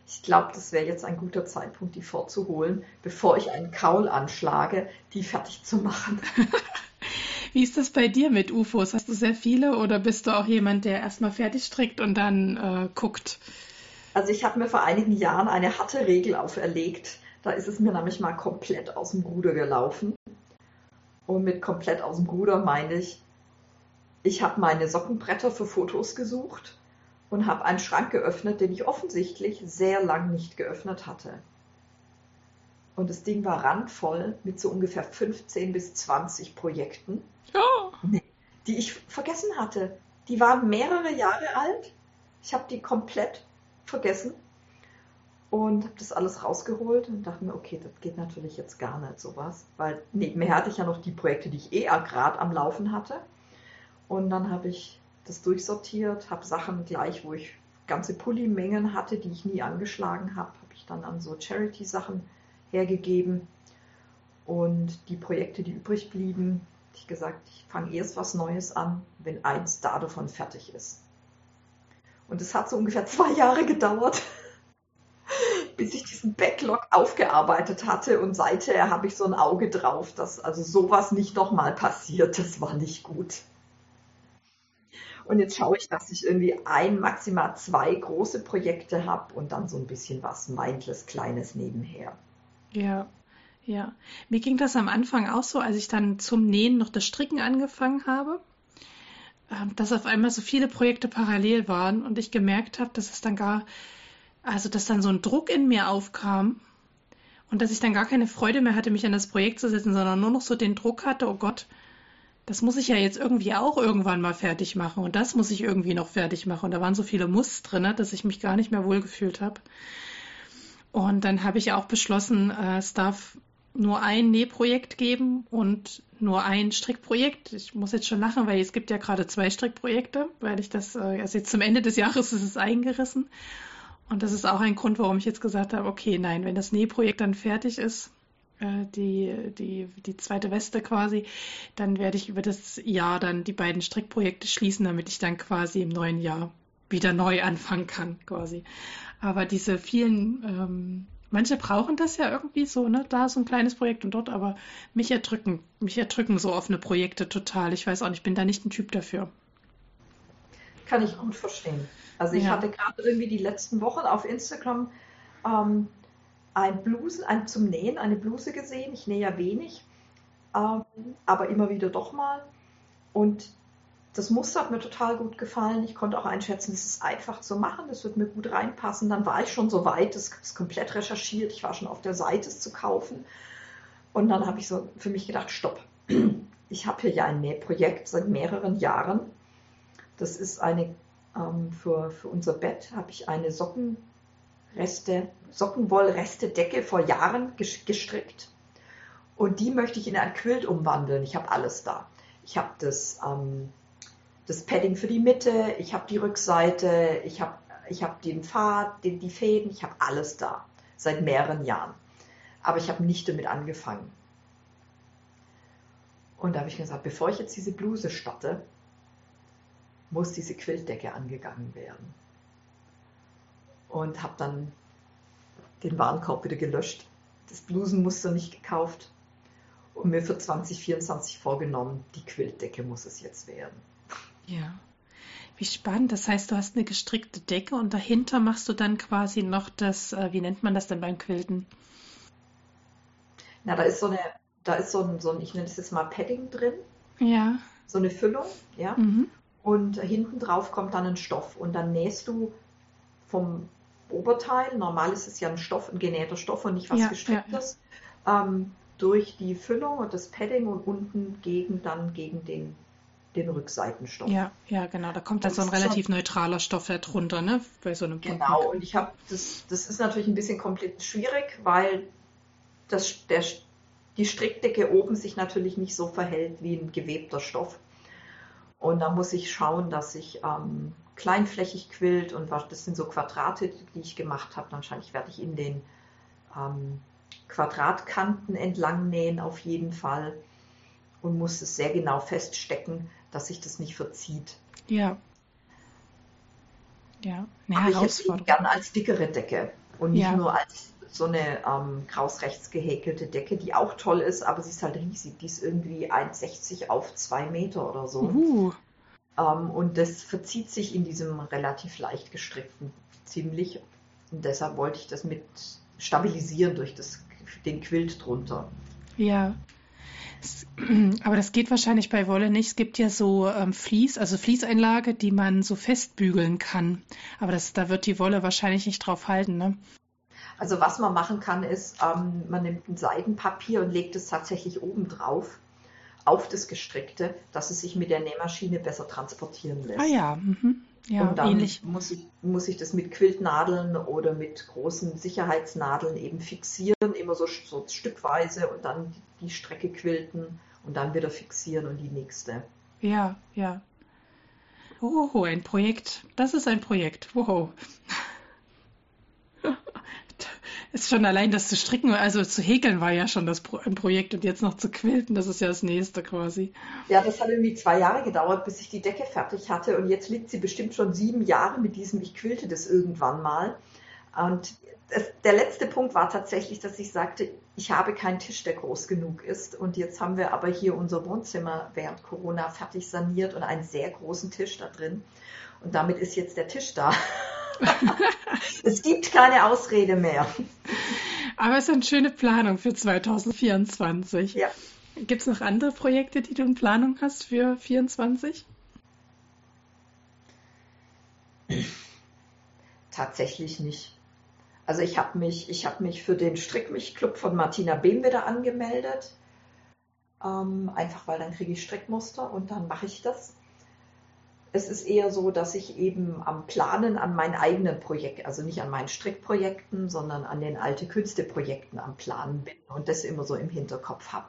Ich glaube, das wäre jetzt ein guter Zeitpunkt, die vorzuholen, bevor ich einen Kaul anschlage, die fertig zu machen. Wie ist das bei dir mit UFOs? Hast du sehr viele oder bist du auch jemand, der erstmal fertig strickt und dann äh, guckt? Also ich habe mir vor einigen Jahren eine harte Regel auferlegt. Da ist es mir nämlich mal komplett aus dem Ruder gelaufen. Und mit komplett aus dem Ruder meine ich, ich habe meine Sockenbretter für Fotos gesucht und habe einen Schrank geöffnet, den ich offensichtlich sehr lang nicht geöffnet hatte. Und das Ding war randvoll mit so ungefähr 15 bis 20 Projekten, oh. die ich vergessen hatte. Die waren mehrere Jahre alt. Ich habe die komplett vergessen und habe das alles rausgeholt und dachte mir, okay, das geht natürlich jetzt gar nicht sowas, weil nebenher hatte ich ja noch die Projekte, die ich eh gerade am Laufen hatte. Und dann habe ich das durchsortiert, habe Sachen gleich, wo ich ganze Pulli-Mengen hatte, die ich nie angeschlagen habe, habe ich dann an so Charity-Sachen hergegeben. Und die Projekte, die übrig blieben, habe ich gesagt, ich fange erst was Neues an, wenn eins da davon fertig ist. Und es hat so ungefähr zwei Jahre gedauert, bis ich diesen Backlog aufgearbeitet hatte. Und seither habe ich so ein Auge drauf, dass also sowas nicht nochmal passiert. Das war nicht gut. Und jetzt schaue ich, dass ich irgendwie ein, maximal zwei große Projekte habe und dann so ein bisschen was mindless Kleines nebenher. Ja, ja. Mir ging das am Anfang auch so, als ich dann zum Nähen noch das Stricken angefangen habe. Ähm, dass auf einmal so viele Projekte parallel waren und ich gemerkt habe, dass es dann gar, also dass dann so ein Druck in mir aufkam und dass ich dann gar keine Freude mehr hatte, mich an das Projekt zu setzen, sondern nur noch so den Druck hatte, oh Gott, das muss ich ja jetzt irgendwie auch irgendwann mal fertig machen und das muss ich irgendwie noch fertig machen. Und da waren so viele Muss drin, dass ich mich gar nicht mehr wohlgefühlt habe. Und dann habe ich auch beschlossen, äh, es darf nur ein Nähprojekt geben und nur ein Strickprojekt. Ich muss jetzt schon lachen, weil es gibt ja gerade zwei Strickprojekte, weil ich das, äh, also jetzt zum Ende des Jahres ist es eingerissen. Und das ist auch ein Grund, warum ich jetzt gesagt habe, okay, nein, wenn das Nähprojekt dann fertig ist, äh, die, die, die zweite Weste quasi, dann werde ich über das Jahr dann die beiden Strickprojekte schließen, damit ich dann quasi im neuen Jahr wieder neu anfangen kann, quasi. Aber diese vielen ähm, Manche brauchen das ja irgendwie so, ne? Da so ein kleines Projekt und dort, aber mich erdrücken, mich erdrücken so offene Projekte total. Ich weiß auch nicht, ich bin da nicht ein Typ dafür. Kann ich gut verstehen. Also ich ja. hatte gerade irgendwie die letzten Wochen auf Instagram ähm, ein Bluse, ein, zum Nähen eine Bluse gesehen. Ich nähe ja wenig, ähm, aber immer wieder doch mal. Und das Muster hat mir total gut gefallen. Ich konnte auch einschätzen, es ist einfach zu machen, das wird mir gut reinpassen. Dann war ich schon so weit, das ist komplett recherchiert. Ich war schon auf der Seite, es zu kaufen. Und dann habe ich so für mich gedacht, stopp. Ich habe hier ja ein Nähprojekt seit mehreren Jahren. Das ist eine, ähm, für, für unser Bett habe ich eine Sockenreste, Sockenwollreste-Decke vor Jahren gestrickt. Und die möchte ich in ein Quilt umwandeln. Ich habe alles da. Ich habe das ähm, das Padding für die Mitte, ich habe die Rückseite, ich habe ich habe den Pfad, den, die Fäden, ich habe alles da seit mehreren Jahren. Aber ich habe nicht damit angefangen. Und da habe ich gesagt, bevor ich jetzt diese Bluse starte, muss diese Quiltdecke angegangen werden. Und habe dann den Warenkorb wieder gelöscht, das Blusenmuster nicht gekauft und mir für 2024 vorgenommen, die Quiltdecke muss es jetzt werden. Ja. Wie spannend. Das heißt, du hast eine gestrickte Decke und dahinter machst du dann quasi noch das, äh, wie nennt man das denn beim Quilten? Na, da ist so eine, da ist so ein, so ein ich nenne es jetzt mal Padding drin. Ja. So eine Füllung, ja. Mhm. Und hinten drauf kommt dann ein Stoff und dann nähst du vom Oberteil, normal ist es ja ein Stoff, ein genähter Stoff und nicht was ja, gestricktes, ja, ja. Ähm, durch die Füllung und das Padding und unten gegen dann gegen den den Rückseitenstoff. Ja, ja, genau. Da kommt dann so ein relativ neutraler Stoff drunter, ne? Bei so einem Genau. Punkt. Und ich habe das, das ist natürlich ein bisschen komplett schwierig, weil das, der, die Strickdecke oben sich natürlich nicht so verhält wie ein gewebter Stoff. Und da muss ich schauen, dass ich ähm, kleinflächig quillt und was, das sind so Quadrate, die ich gemacht habe. Wahrscheinlich werde ich in den ähm, Quadratkanten entlang nähen auf jeden Fall und muss es sehr genau feststecken, dass sich das nicht verzieht. Ja. Ja, eine Aber ich hätte gern als dickere Decke und nicht ja. nur als so eine ähm, krausrechts gehäkelte Decke, die auch toll ist, aber sie ist halt riesig. Die ist irgendwie 1,60 auf 2 Meter oder so. Uh. Ähm, und das verzieht sich in diesem relativ leicht gestrickten ziemlich. Und deshalb wollte ich das mit stabilisieren durch das, den Quilt drunter. Ja. Aber das geht wahrscheinlich bei Wolle nicht. Es gibt ja so ähm, Vlies, also Fließeinlage, die man so festbügeln kann. Aber das, da wird die Wolle wahrscheinlich nicht drauf halten, ne? Also was man machen kann, ist, ähm, man nimmt ein Seidenpapier und legt es tatsächlich oben drauf auf das Gestrickte, dass es sich mit der Nähmaschine besser transportieren lässt. Ah ja, mhm. ja und dann ähnlich. Muss ich, muss ich das mit Quiltnadeln oder mit großen Sicherheitsnadeln eben fixieren, immer so, so stückweise und dann die Strecke quilten und dann wieder fixieren und die nächste. Ja, ja. Oh, ein Projekt. Das ist ein Projekt. Wow ist schon allein das zu stricken, also zu häkeln war ja schon das Pro ein Projekt und jetzt noch zu quilten, das ist ja das nächste quasi. Ja, das hat irgendwie zwei Jahre gedauert, bis ich die Decke fertig hatte und jetzt liegt sie bestimmt schon sieben Jahre mit diesem, ich quilte das irgendwann mal. Und das, der letzte Punkt war tatsächlich, dass ich sagte, ich habe keinen Tisch, der groß genug ist. Und jetzt haben wir aber hier unser Wohnzimmer während Corona fertig saniert und einen sehr großen Tisch da drin. Und damit ist jetzt der Tisch da. es gibt keine Ausrede mehr. Aber es ist eine schöne Planung für 2024. Ja. Gibt es noch andere Projekte, die du in Planung hast für 2024? Tatsächlich nicht. Also ich habe mich, ich mich für den Strickmich-Club von Martina Behm wieder angemeldet. Ähm, einfach weil dann kriege ich Strickmuster und dann mache ich das es ist eher so, dass ich eben am Planen an meinen eigenen Projekten, also nicht an meinen Strickprojekten, sondern an den alte Künste-Projekten am Planen bin und das immer so im Hinterkopf habe,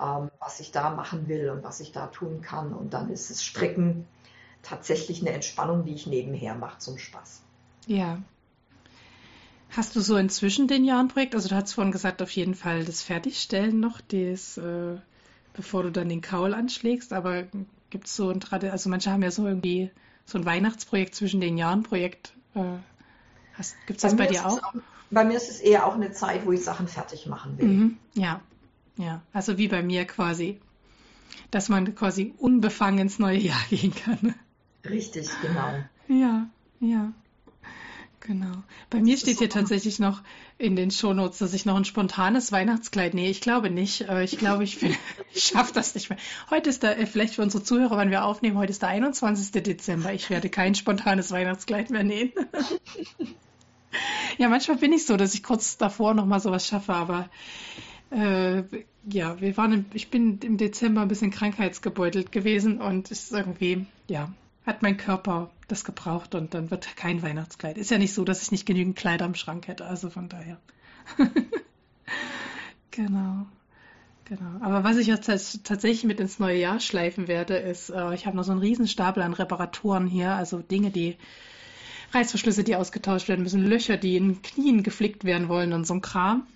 ähm, was ich da machen will und was ich da tun kann. Und dann ist das Stricken tatsächlich eine Entspannung, die ich nebenher mache zum Spaß. Ja. Hast du so inzwischen den Jahren Projekt? Also du hast vorhin gesagt, auf jeden Fall das Fertigstellen noch, das, äh, bevor du dann den Kaul anschlägst, aber Gibt es so ein Tradition, also manche haben ja so irgendwie so ein Weihnachtsprojekt zwischen den Jahren Projekt. Äh, Gibt es das bei, dir auch? auch? Bei mir ist es eher auch eine Zeit, wo ich Sachen fertig machen will. Mhm, ja, ja. Also wie bei mir quasi. Dass man quasi unbefangen ins neue Jahr gehen kann. Richtig, genau. Ja, ja. Genau. Bei mir steht hier tatsächlich noch in den Shownotes, dass ich noch ein spontanes Weihnachtskleid nähe. Ich glaube nicht. Ich glaube, ich, ich schaffe das nicht mehr. Heute ist der, äh, vielleicht für unsere Zuhörer, wann wir aufnehmen, heute ist der 21. Dezember. Ich werde kein spontanes Weihnachtskleid mehr nähen. ja, manchmal bin ich so, dass ich kurz davor noch mal sowas schaffe, aber äh, ja, wir waren, im, ich bin im Dezember ein bisschen krankheitsgebeutelt gewesen und es ist irgendwie, ja, hat mein Körper das gebraucht und dann wird kein Weihnachtskleid. Ist ja nicht so, dass ich nicht genügend Kleider im Schrank hätte, also von daher. genau. Genau. Aber was ich jetzt tatsächlich mit ins neue Jahr schleifen werde, ist, äh, ich habe noch so einen Riesenstapel an Reparaturen hier, also Dinge, die Reißverschlüsse, die ausgetauscht werden müssen, Löcher, die in Knien geflickt werden wollen und so ein Kram.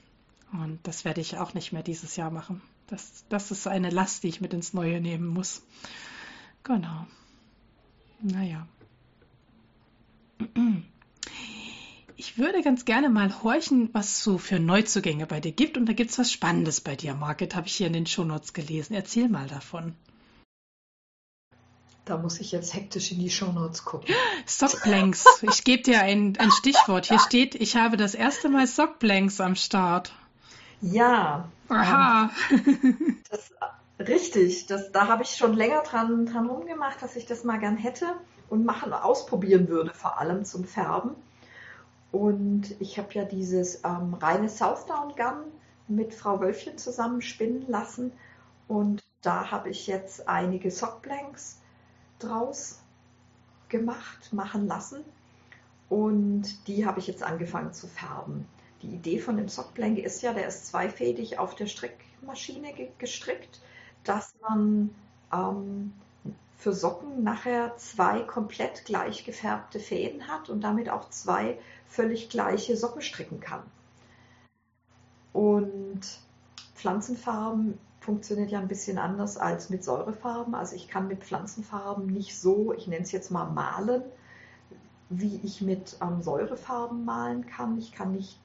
Und das werde ich auch nicht mehr dieses Jahr machen. Das, das ist eine Last, die ich mit ins Neue nehmen muss. Genau. Naja. Ich würde ganz gerne mal horchen, was es so für Neuzugänge bei dir gibt. Und da gibt es was Spannendes bei dir, Market, habe ich hier in den Shownotes gelesen. Erzähl mal davon. Da muss ich jetzt hektisch in die Shownotes gucken. Sockblanks. Ich gebe dir ein, ein Stichwort. Hier steht, ich habe das erste Mal Sockblanks am Start. Ja. Aha. Ähm, das, richtig. Das, da habe ich schon länger dran, dran rumgemacht, dass ich das mal gern hätte und machen, ausprobieren würde, vor allem zum Färben. Und ich habe ja dieses ähm, reine Southdown Gun mit Frau Wölfchen zusammen spinnen lassen. Und da habe ich jetzt einige Sockblanks draus gemacht, machen lassen. Und die habe ich jetzt angefangen zu färben. Die Idee von dem Sockblank ist ja, der ist zweifädig auf der Strickmaschine gestrickt, dass man ähm, für Socken nachher zwei komplett gleich gefärbte Fäden hat und damit auch zwei völlig gleiche Socken stricken kann. Und Pflanzenfarben funktioniert ja ein bisschen anders als mit Säurefarben. Also ich kann mit Pflanzenfarben nicht so, ich nenne es jetzt mal malen, wie ich mit ähm, Säurefarben malen kann. Ich kann nicht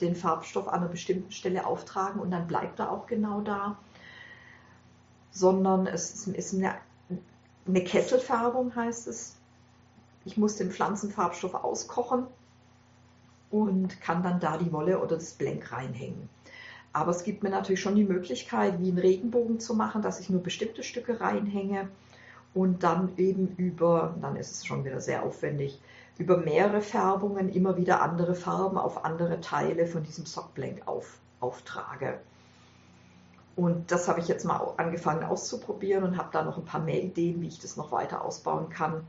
den Farbstoff an einer bestimmten Stelle auftragen und dann bleibt er auch genau da, sondern es ist eine, eine Kesselfärbung, heißt es. Ich muss den Pflanzenfarbstoff auskochen und kann dann da die Wolle oder das Blank reinhängen. Aber es gibt mir natürlich schon die Möglichkeit, wie einen Regenbogen zu machen, dass ich nur bestimmte Stücke reinhänge und dann eben über, dann ist es schon wieder sehr aufwendig, über mehrere Färbungen immer wieder andere Farben auf andere Teile von diesem Sockblank auf, auftrage. Und das habe ich jetzt mal angefangen auszuprobieren und habe da noch ein paar mehr Ideen, wie ich das noch weiter ausbauen kann.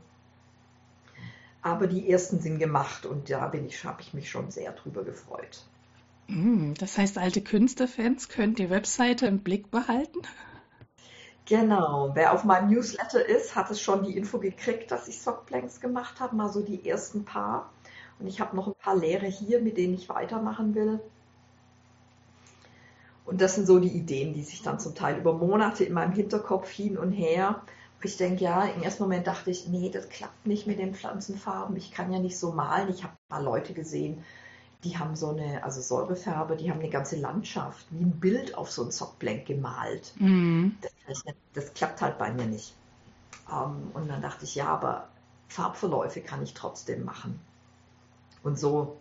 Aber die ersten sind gemacht und da bin ich, habe ich mich schon sehr drüber gefreut. Mm, das heißt, alte Künstlerfans können die Webseite im Blick behalten? Genau, wer auf meinem Newsletter ist, hat es schon die Info gekriegt, dass ich Sockblanks gemacht habe, mal so die ersten paar. Und ich habe noch ein paar leere hier, mit denen ich weitermachen will. Und das sind so die Ideen, die sich dann zum Teil über Monate in meinem Hinterkopf hin und her. Ich denke, ja, im ersten Moment dachte ich, nee, das klappt nicht mit den Pflanzenfarben. Ich kann ja nicht so malen. Ich habe ein paar Leute gesehen, die haben so eine, also Säurefärbe, die haben eine ganze Landschaft, wie ein Bild auf so ein Sockblank gemalt. Mhm. Das, das, klappt halt bei mir nicht. Ähm, und dann dachte ich, ja, aber Farbverläufe kann ich trotzdem machen. Und so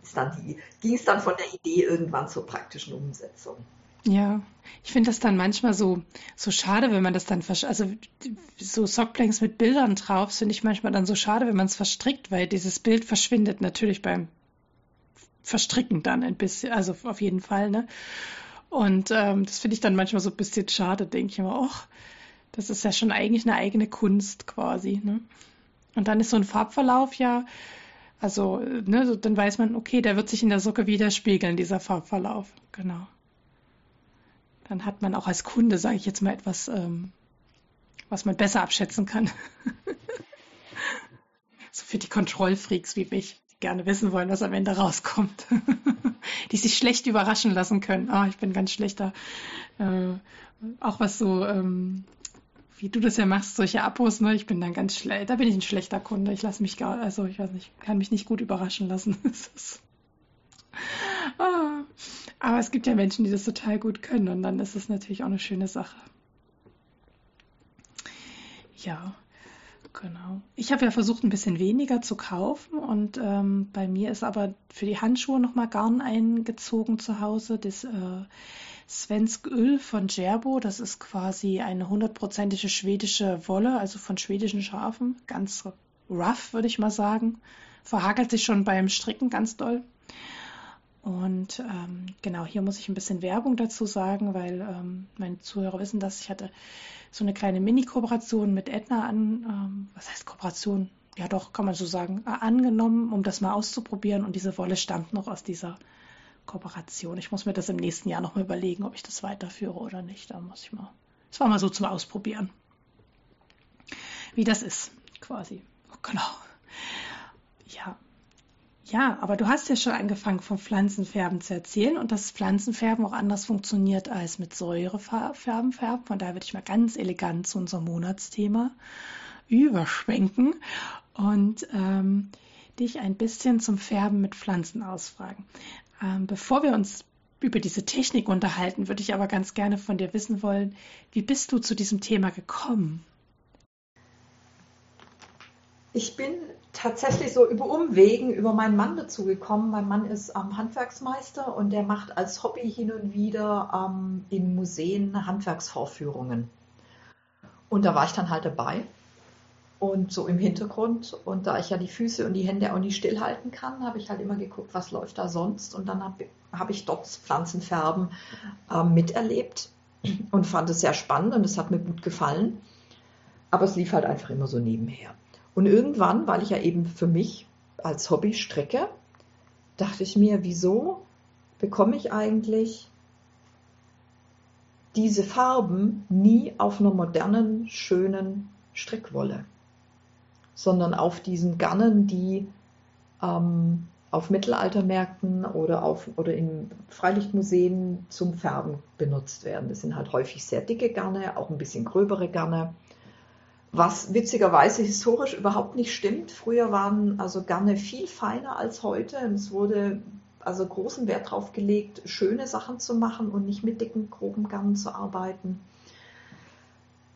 ging es dann von der Idee irgendwann zur praktischen Umsetzung. Ja, ich finde das dann manchmal so, so schade, wenn man das dann, also so Sockblanks mit Bildern drauf, finde ich manchmal dann so schade, wenn man es verstrickt, weil dieses Bild verschwindet natürlich beim verstricken dann ein bisschen, also auf jeden Fall, ne? Und ähm, das finde ich dann manchmal so ein bisschen schade, denke ich immer, ach, das ist ja schon eigentlich eine eigene Kunst quasi, ne? Und dann ist so ein Farbverlauf ja, also, ne, so, dann weiß man, okay, der wird sich in der Socke widerspiegeln, dieser Farbverlauf, genau. Dann hat man auch als Kunde, sage ich jetzt mal, etwas, ähm, was man besser abschätzen kann. so für die Kontrollfreaks wie mich gerne wissen wollen, was am Ende rauskommt. die sich schlecht überraschen lassen können. Ah, ich bin ganz schlechter. Äh, auch was so, ähm, wie du das ja machst, solche Abos, ne? Ich bin dann ganz schlecht. Da bin ich ein schlechter Kunde. Ich lasse mich gar, also ich weiß nicht, kann mich nicht gut überraschen lassen. aber es gibt ja Menschen, die das total gut können und dann ist es natürlich auch eine schöne Sache. Ja, Genau. Ich habe ja versucht, ein bisschen weniger zu kaufen und ähm, bei mir ist aber für die Handschuhe nochmal Garn eingezogen zu Hause. Das äh, Svensk Öl von Gerbo, das ist quasi eine hundertprozentige schwedische Wolle, also von schwedischen Schafen. Ganz rough, würde ich mal sagen. Verhagelt sich schon beim Stricken ganz doll. Und ähm, genau, hier muss ich ein bisschen Werbung dazu sagen, weil ähm, meine Zuhörer wissen dass Ich hatte so eine kleine Mini-Kooperation mit Edna an, ähm, was heißt Kooperation? Ja doch, kann man so sagen, angenommen, um das mal auszuprobieren. Und diese Wolle stammt noch aus dieser Kooperation. Ich muss mir das im nächsten Jahr nochmal überlegen, ob ich das weiterführe oder nicht. Da muss ich mal. Das war mal so zum Ausprobieren. Wie das ist, quasi. Oh, genau. Ja. Ja, aber du hast ja schon angefangen vom Pflanzenfärben zu erzählen und dass Pflanzenfärben auch anders funktioniert als mit Säurefärben färben. Von daher würde ich mal ganz elegant zu unserem Monatsthema überschwenken und ähm, dich ein bisschen zum Färben mit Pflanzen ausfragen. Ähm, bevor wir uns über diese Technik unterhalten, würde ich aber ganz gerne von dir wissen wollen, wie bist du zu diesem Thema gekommen? Ich bin tatsächlich so über Umwegen über meinen Mann dazu gekommen. Mein Mann ist ähm, Handwerksmeister und der macht als Hobby hin und wieder ähm, in Museen Handwerksvorführungen. Und da war ich dann halt dabei und so im Hintergrund. Und da ich ja die Füße und die Hände auch nicht stillhalten kann, habe ich halt immer geguckt, was läuft da sonst. Und dann habe hab ich dort Pflanzenfärben äh, miterlebt und fand es sehr spannend und es hat mir gut gefallen. Aber es lief halt einfach immer so nebenher. Und irgendwann, weil ich ja eben für mich als Hobby stricke, dachte ich mir, wieso bekomme ich eigentlich diese Farben nie auf einer modernen, schönen Strickwolle? sondern auf diesen Garnen, die ähm, auf Mittelaltermärkten oder, auf, oder in Freilichtmuseen zum Färben benutzt werden. Das sind halt häufig sehr dicke Garne, auch ein bisschen gröbere Garne. Was witzigerweise historisch überhaupt nicht stimmt. Früher waren also Garne viel feiner als heute. Es wurde also großen Wert darauf gelegt, schöne Sachen zu machen und nicht mit dicken, groben Garnen zu arbeiten.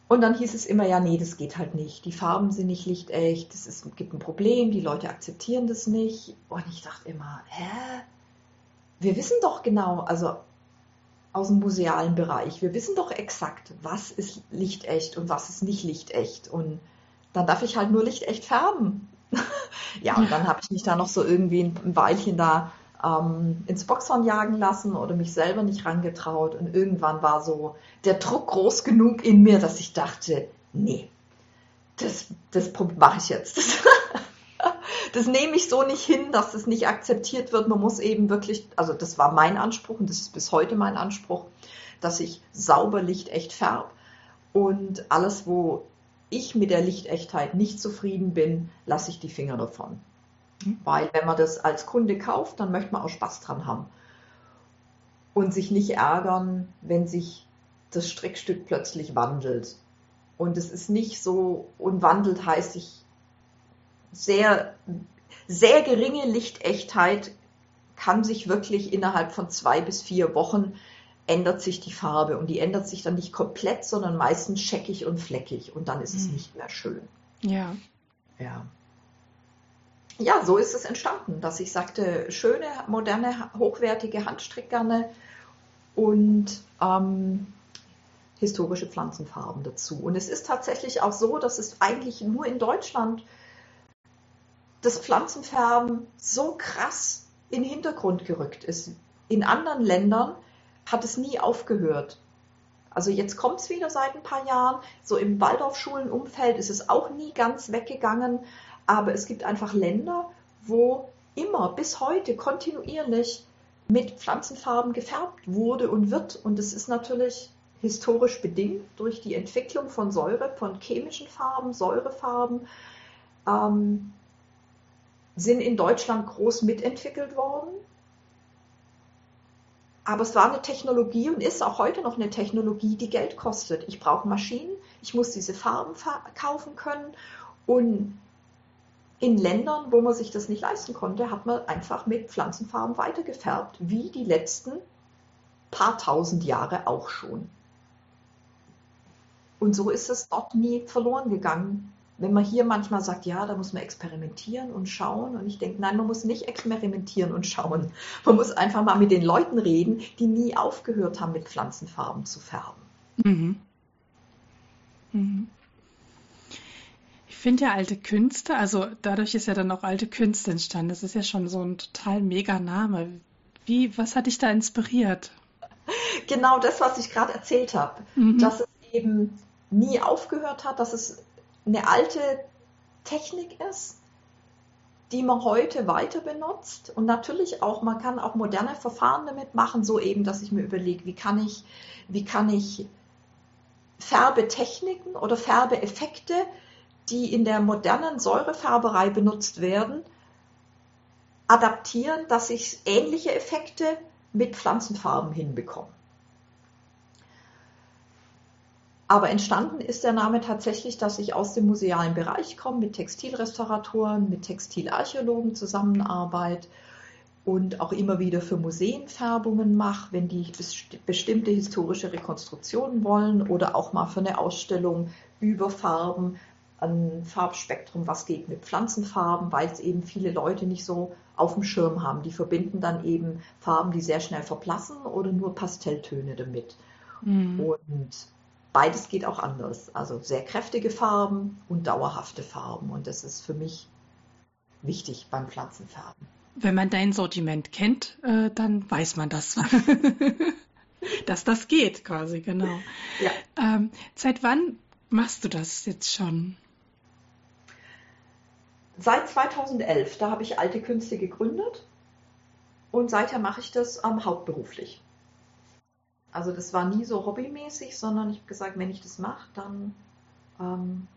Und dann hieß es immer, ja, nee, das geht halt nicht. Die Farben sind nicht lichtecht, es gibt ein Problem, die Leute akzeptieren das nicht. Und ich dachte immer, hä? Wir wissen doch genau, also aus dem musealen Bereich, wir wissen doch exakt, was ist lichtecht und was ist nicht lichtecht. Und dann darf ich halt nur lichtecht färben. ja, und dann habe ich mich da noch so irgendwie ein Weilchen da ähm, ins Boxhorn jagen lassen oder mich selber nicht rangetraut. Und irgendwann war so der Druck groß genug in mir, dass ich dachte, nee, das, das mache ich jetzt. Das, nehme ich so nicht hin, dass es nicht akzeptiert wird. Man muss eben wirklich, also das war mein Anspruch und das ist bis heute mein Anspruch, dass ich sauber lichtecht färbe und alles, wo ich mit der Lichtechtheit nicht zufrieden bin, lasse ich die Finger davon. Weil wenn man das als Kunde kauft, dann möchte man auch Spaß dran haben. Und sich nicht ärgern, wenn sich das Strickstück plötzlich wandelt. Und es ist nicht so, und wandelt heißt ich sehr, sehr geringe Lichtechtheit kann sich wirklich innerhalb von zwei bis vier Wochen ändert sich die Farbe und die ändert sich dann nicht komplett, sondern meistens scheckig und fleckig und dann ist es nicht mehr schön. Ja. Ja ja, so ist es entstanden, dass ich sagte, schöne, moderne, hochwertige Handstrickgarne und ähm, historische Pflanzenfarben dazu. Und es ist tatsächlich auch so, dass es eigentlich nur in Deutschland das Pflanzenfärben so krass in den Hintergrund gerückt ist. In anderen Ländern hat es nie aufgehört. Also jetzt kommt es wieder seit ein paar Jahren. So im Waldorfschulenumfeld ist es auch nie ganz weggegangen. Aber es gibt einfach Länder, wo immer bis heute kontinuierlich mit Pflanzenfarben gefärbt wurde und wird. Und es ist natürlich historisch bedingt durch die Entwicklung von Säure, von chemischen Farben, Säurefarben, ähm, sind in Deutschland groß mitentwickelt worden. Aber es war eine Technologie und ist auch heute noch eine Technologie, die Geld kostet. Ich brauche Maschinen, ich muss diese Farben kaufen können und in Ländern, wo man sich das nicht leisten konnte, hat man einfach mit Pflanzenfarben weitergefärbt, wie die letzten paar tausend Jahre auch schon. Und so ist es dort nie verloren gegangen. Wenn man hier manchmal sagt, ja, da muss man experimentieren und schauen. Und ich denke, nein, man muss nicht experimentieren und schauen. Man muss einfach mal mit den Leuten reden, die nie aufgehört haben, mit Pflanzenfarben zu färben. Mhm. Mhm finde ja alte Künste, also dadurch ist ja dann auch alte Künste entstanden. Das ist ja schon so ein total mega Name. Wie, was hat dich da inspiriert? Genau das, was ich gerade erzählt habe. Mhm. Dass es eben nie aufgehört hat, dass es eine alte Technik ist, die man heute weiter benutzt. Und natürlich auch, man kann auch moderne Verfahren damit machen, so eben, dass ich mir überlege, wie kann ich, wie kann ich Färbetechniken oder Färbeeffekte die in der modernen Säurefärberei benutzt werden, adaptieren, dass ich ähnliche Effekte mit Pflanzenfarben hinbekomme. Aber entstanden ist der Name tatsächlich, dass ich aus dem musealen Bereich komme, mit Textilrestauratoren, mit Textilarchäologen zusammenarbeite und auch immer wieder für Museen Färbungen mache, wenn die bestimmte historische Rekonstruktionen wollen oder auch mal für eine Ausstellung über Farben, ein Farbspektrum, was geht mit Pflanzenfarben, weil es eben viele Leute nicht so auf dem Schirm haben. Die verbinden dann eben Farben, die sehr schnell verblassen oder nur Pastelltöne damit. Mhm. Und beides geht auch anders. Also sehr kräftige Farben und dauerhafte Farben. Und das ist für mich wichtig beim Pflanzenfärben. Wenn man dein Sortiment kennt, äh, dann weiß man das. Dass das geht, quasi, genau. Ja. Ähm, seit wann machst du das jetzt schon? Seit 2011, da habe ich Alte Künste gegründet und seither mache ich das ähm, hauptberuflich. Also das war nie so hobbymäßig, sondern ich habe gesagt, wenn ich das mache, dann ähm,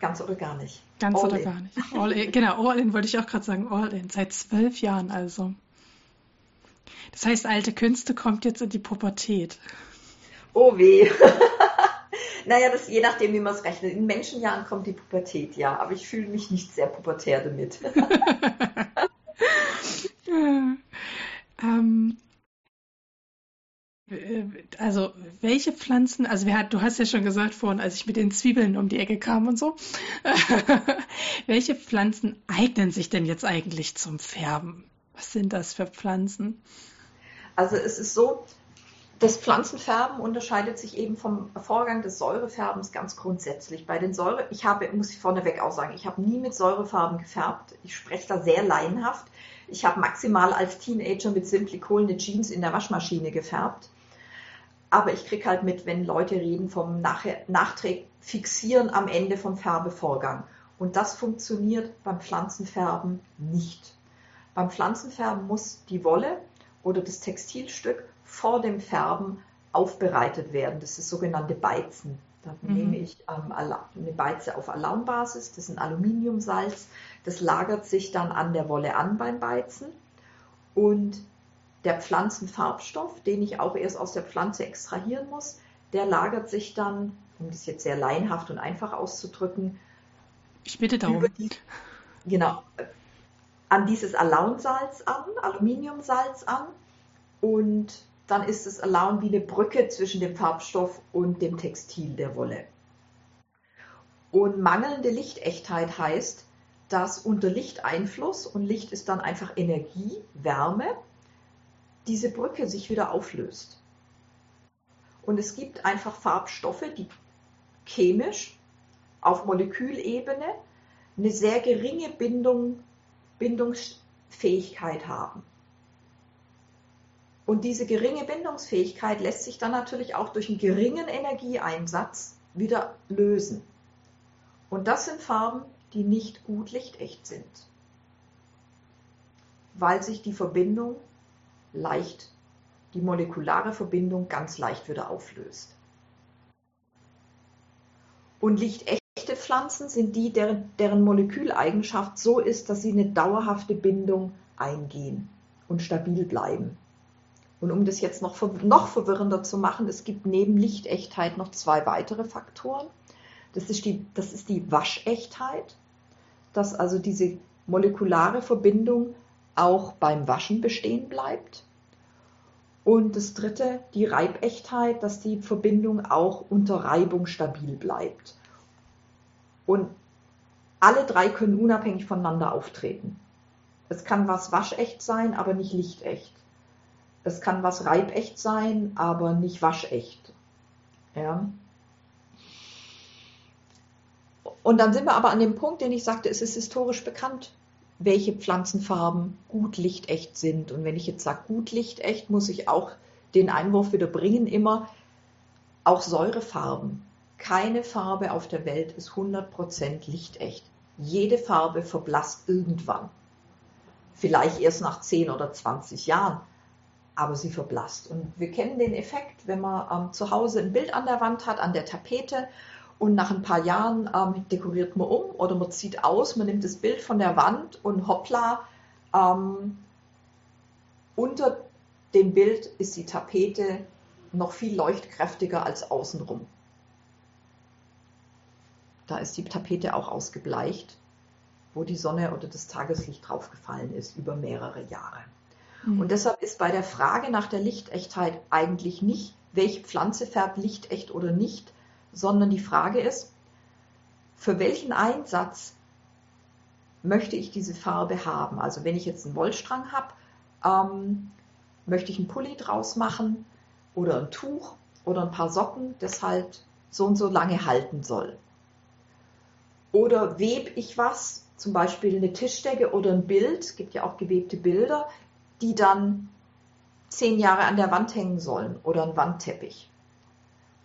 ganz oder gar nicht. Ganz all oder in. gar nicht. All in, genau, all in wollte ich auch gerade sagen, all in. Seit zwölf Jahren also. Das heißt, alte Künste kommt jetzt in die Pubertät. Oh weh. naja, das je nachdem, wie man es rechnet. In Menschenjahren kommt die Pubertät, ja, aber ich fühle mich nicht sehr pubertär damit. ähm, äh, also welche Pflanzen, also hat, du hast ja schon gesagt vorhin, als ich mit den Zwiebeln um die Ecke kam und so, welche Pflanzen eignen sich denn jetzt eigentlich zum Färben? Was sind das für Pflanzen? Also es ist so, das Pflanzenfärben unterscheidet sich eben vom Vorgang des Säurefärbens ganz grundsätzlich. Bei den Säure, ich habe, muss ich vorneweg auch sagen, ich habe nie mit Säurefarben gefärbt. Ich spreche da sehr laienhaft. Ich habe maximal als Teenager mit Simplicol eine Jeans in der Waschmaschine gefärbt. Aber ich kriege halt mit, wenn Leute reden vom Nachträg fixieren am Ende vom Färbevorgang. Und das funktioniert beim Pflanzenfärben nicht. Beim Pflanzenfärben muss die Wolle oder das Textilstück vor dem Färben aufbereitet werden. Das ist sogenannte Beizen. Da mhm. nehme ich ähm, eine Beize auf Alaunbasis, das ist ein Aluminiumsalz. Das lagert sich dann an der Wolle an beim Beizen. Und der Pflanzenfarbstoff, den ich auch erst aus der Pflanze extrahieren muss, der lagert sich dann, um das jetzt sehr laienhaft und einfach auszudrücken, ich bitte darum. Die, genau, an dieses Alaunsalz an, Aluminiumsalz an und dann ist das Alaun wie eine Brücke zwischen dem Farbstoff und dem Textil der Wolle. Und mangelnde Lichtechtheit heißt, dass unter Lichteinfluss, und Licht ist dann einfach Energie, Wärme, diese Brücke sich wieder auflöst. Und es gibt einfach Farbstoffe, die chemisch auf Molekülebene eine sehr geringe Bindung, Bindungsfähigkeit haben. Und diese geringe Bindungsfähigkeit lässt sich dann natürlich auch durch einen geringen Energieeinsatz wieder lösen. Und das sind Farben, die nicht gut lichtecht sind, weil sich die Verbindung leicht, die molekulare Verbindung ganz leicht wieder auflöst. Und lichtechte Pflanzen sind die, deren, deren Moleküleigenschaft so ist, dass sie eine dauerhafte Bindung eingehen und stabil bleiben. Und um das jetzt noch, noch verwirrender zu machen, es gibt neben Lichtechtheit noch zwei weitere Faktoren. Das ist die, das ist die Waschechtheit, dass also diese molekulare Verbindung auch beim Waschen bestehen bleibt. Und das dritte, die Reibechtheit, dass die Verbindung auch unter Reibung stabil bleibt. Und alle drei können unabhängig voneinander auftreten. Es kann was waschecht sein, aber nicht lichtecht. Es kann was reibecht sein, aber nicht waschecht. Ja. Und dann sind wir aber an dem Punkt, den ich sagte, es ist historisch bekannt, welche Pflanzenfarben gut lichtecht sind. Und wenn ich jetzt sage gut lichtecht, muss ich auch den Einwurf wieder bringen, immer auch Säurefarben. Keine Farbe auf der Welt ist 100% lichtecht. Jede Farbe verblasst irgendwann. Vielleicht erst nach 10 oder 20 Jahren, aber sie verblasst. Und wir kennen den Effekt, wenn man ähm, zu Hause ein Bild an der Wand hat, an der Tapete und nach ein paar Jahren ähm, dekoriert man um oder man zieht aus, man nimmt das Bild von der Wand und hoppla, Ähm, unter dem Bild ist die Tapete noch viel leuchtkräftiger als außenrum. Da ist die Tapete auch ausgebleicht, wo die Sonne oder das Tageslicht draufgefallen ist über mehrere Jahre. Mhm. Und deshalb ist bei der Frage nach der Lichtechtheit eigentlich nicht, welche Pflanze färbt lichtecht oder nicht, sondern die Frage ist, für welchen Einsatz möchte ich diese Farbe haben? Also wenn ich jetzt einen Wollstrang habe, ähm, möchte ich einen Pulli draus machen oder ein Tuch oder ein paar Socken, das halt so und so lange halten soll. Oder webe ich was, zum Beispiel eine Tischdecke oder ein Bild, es gibt ja auch gewebte Bilder, die dann zehn Jahre an der Wand hängen sollen oder ein Wandteppich.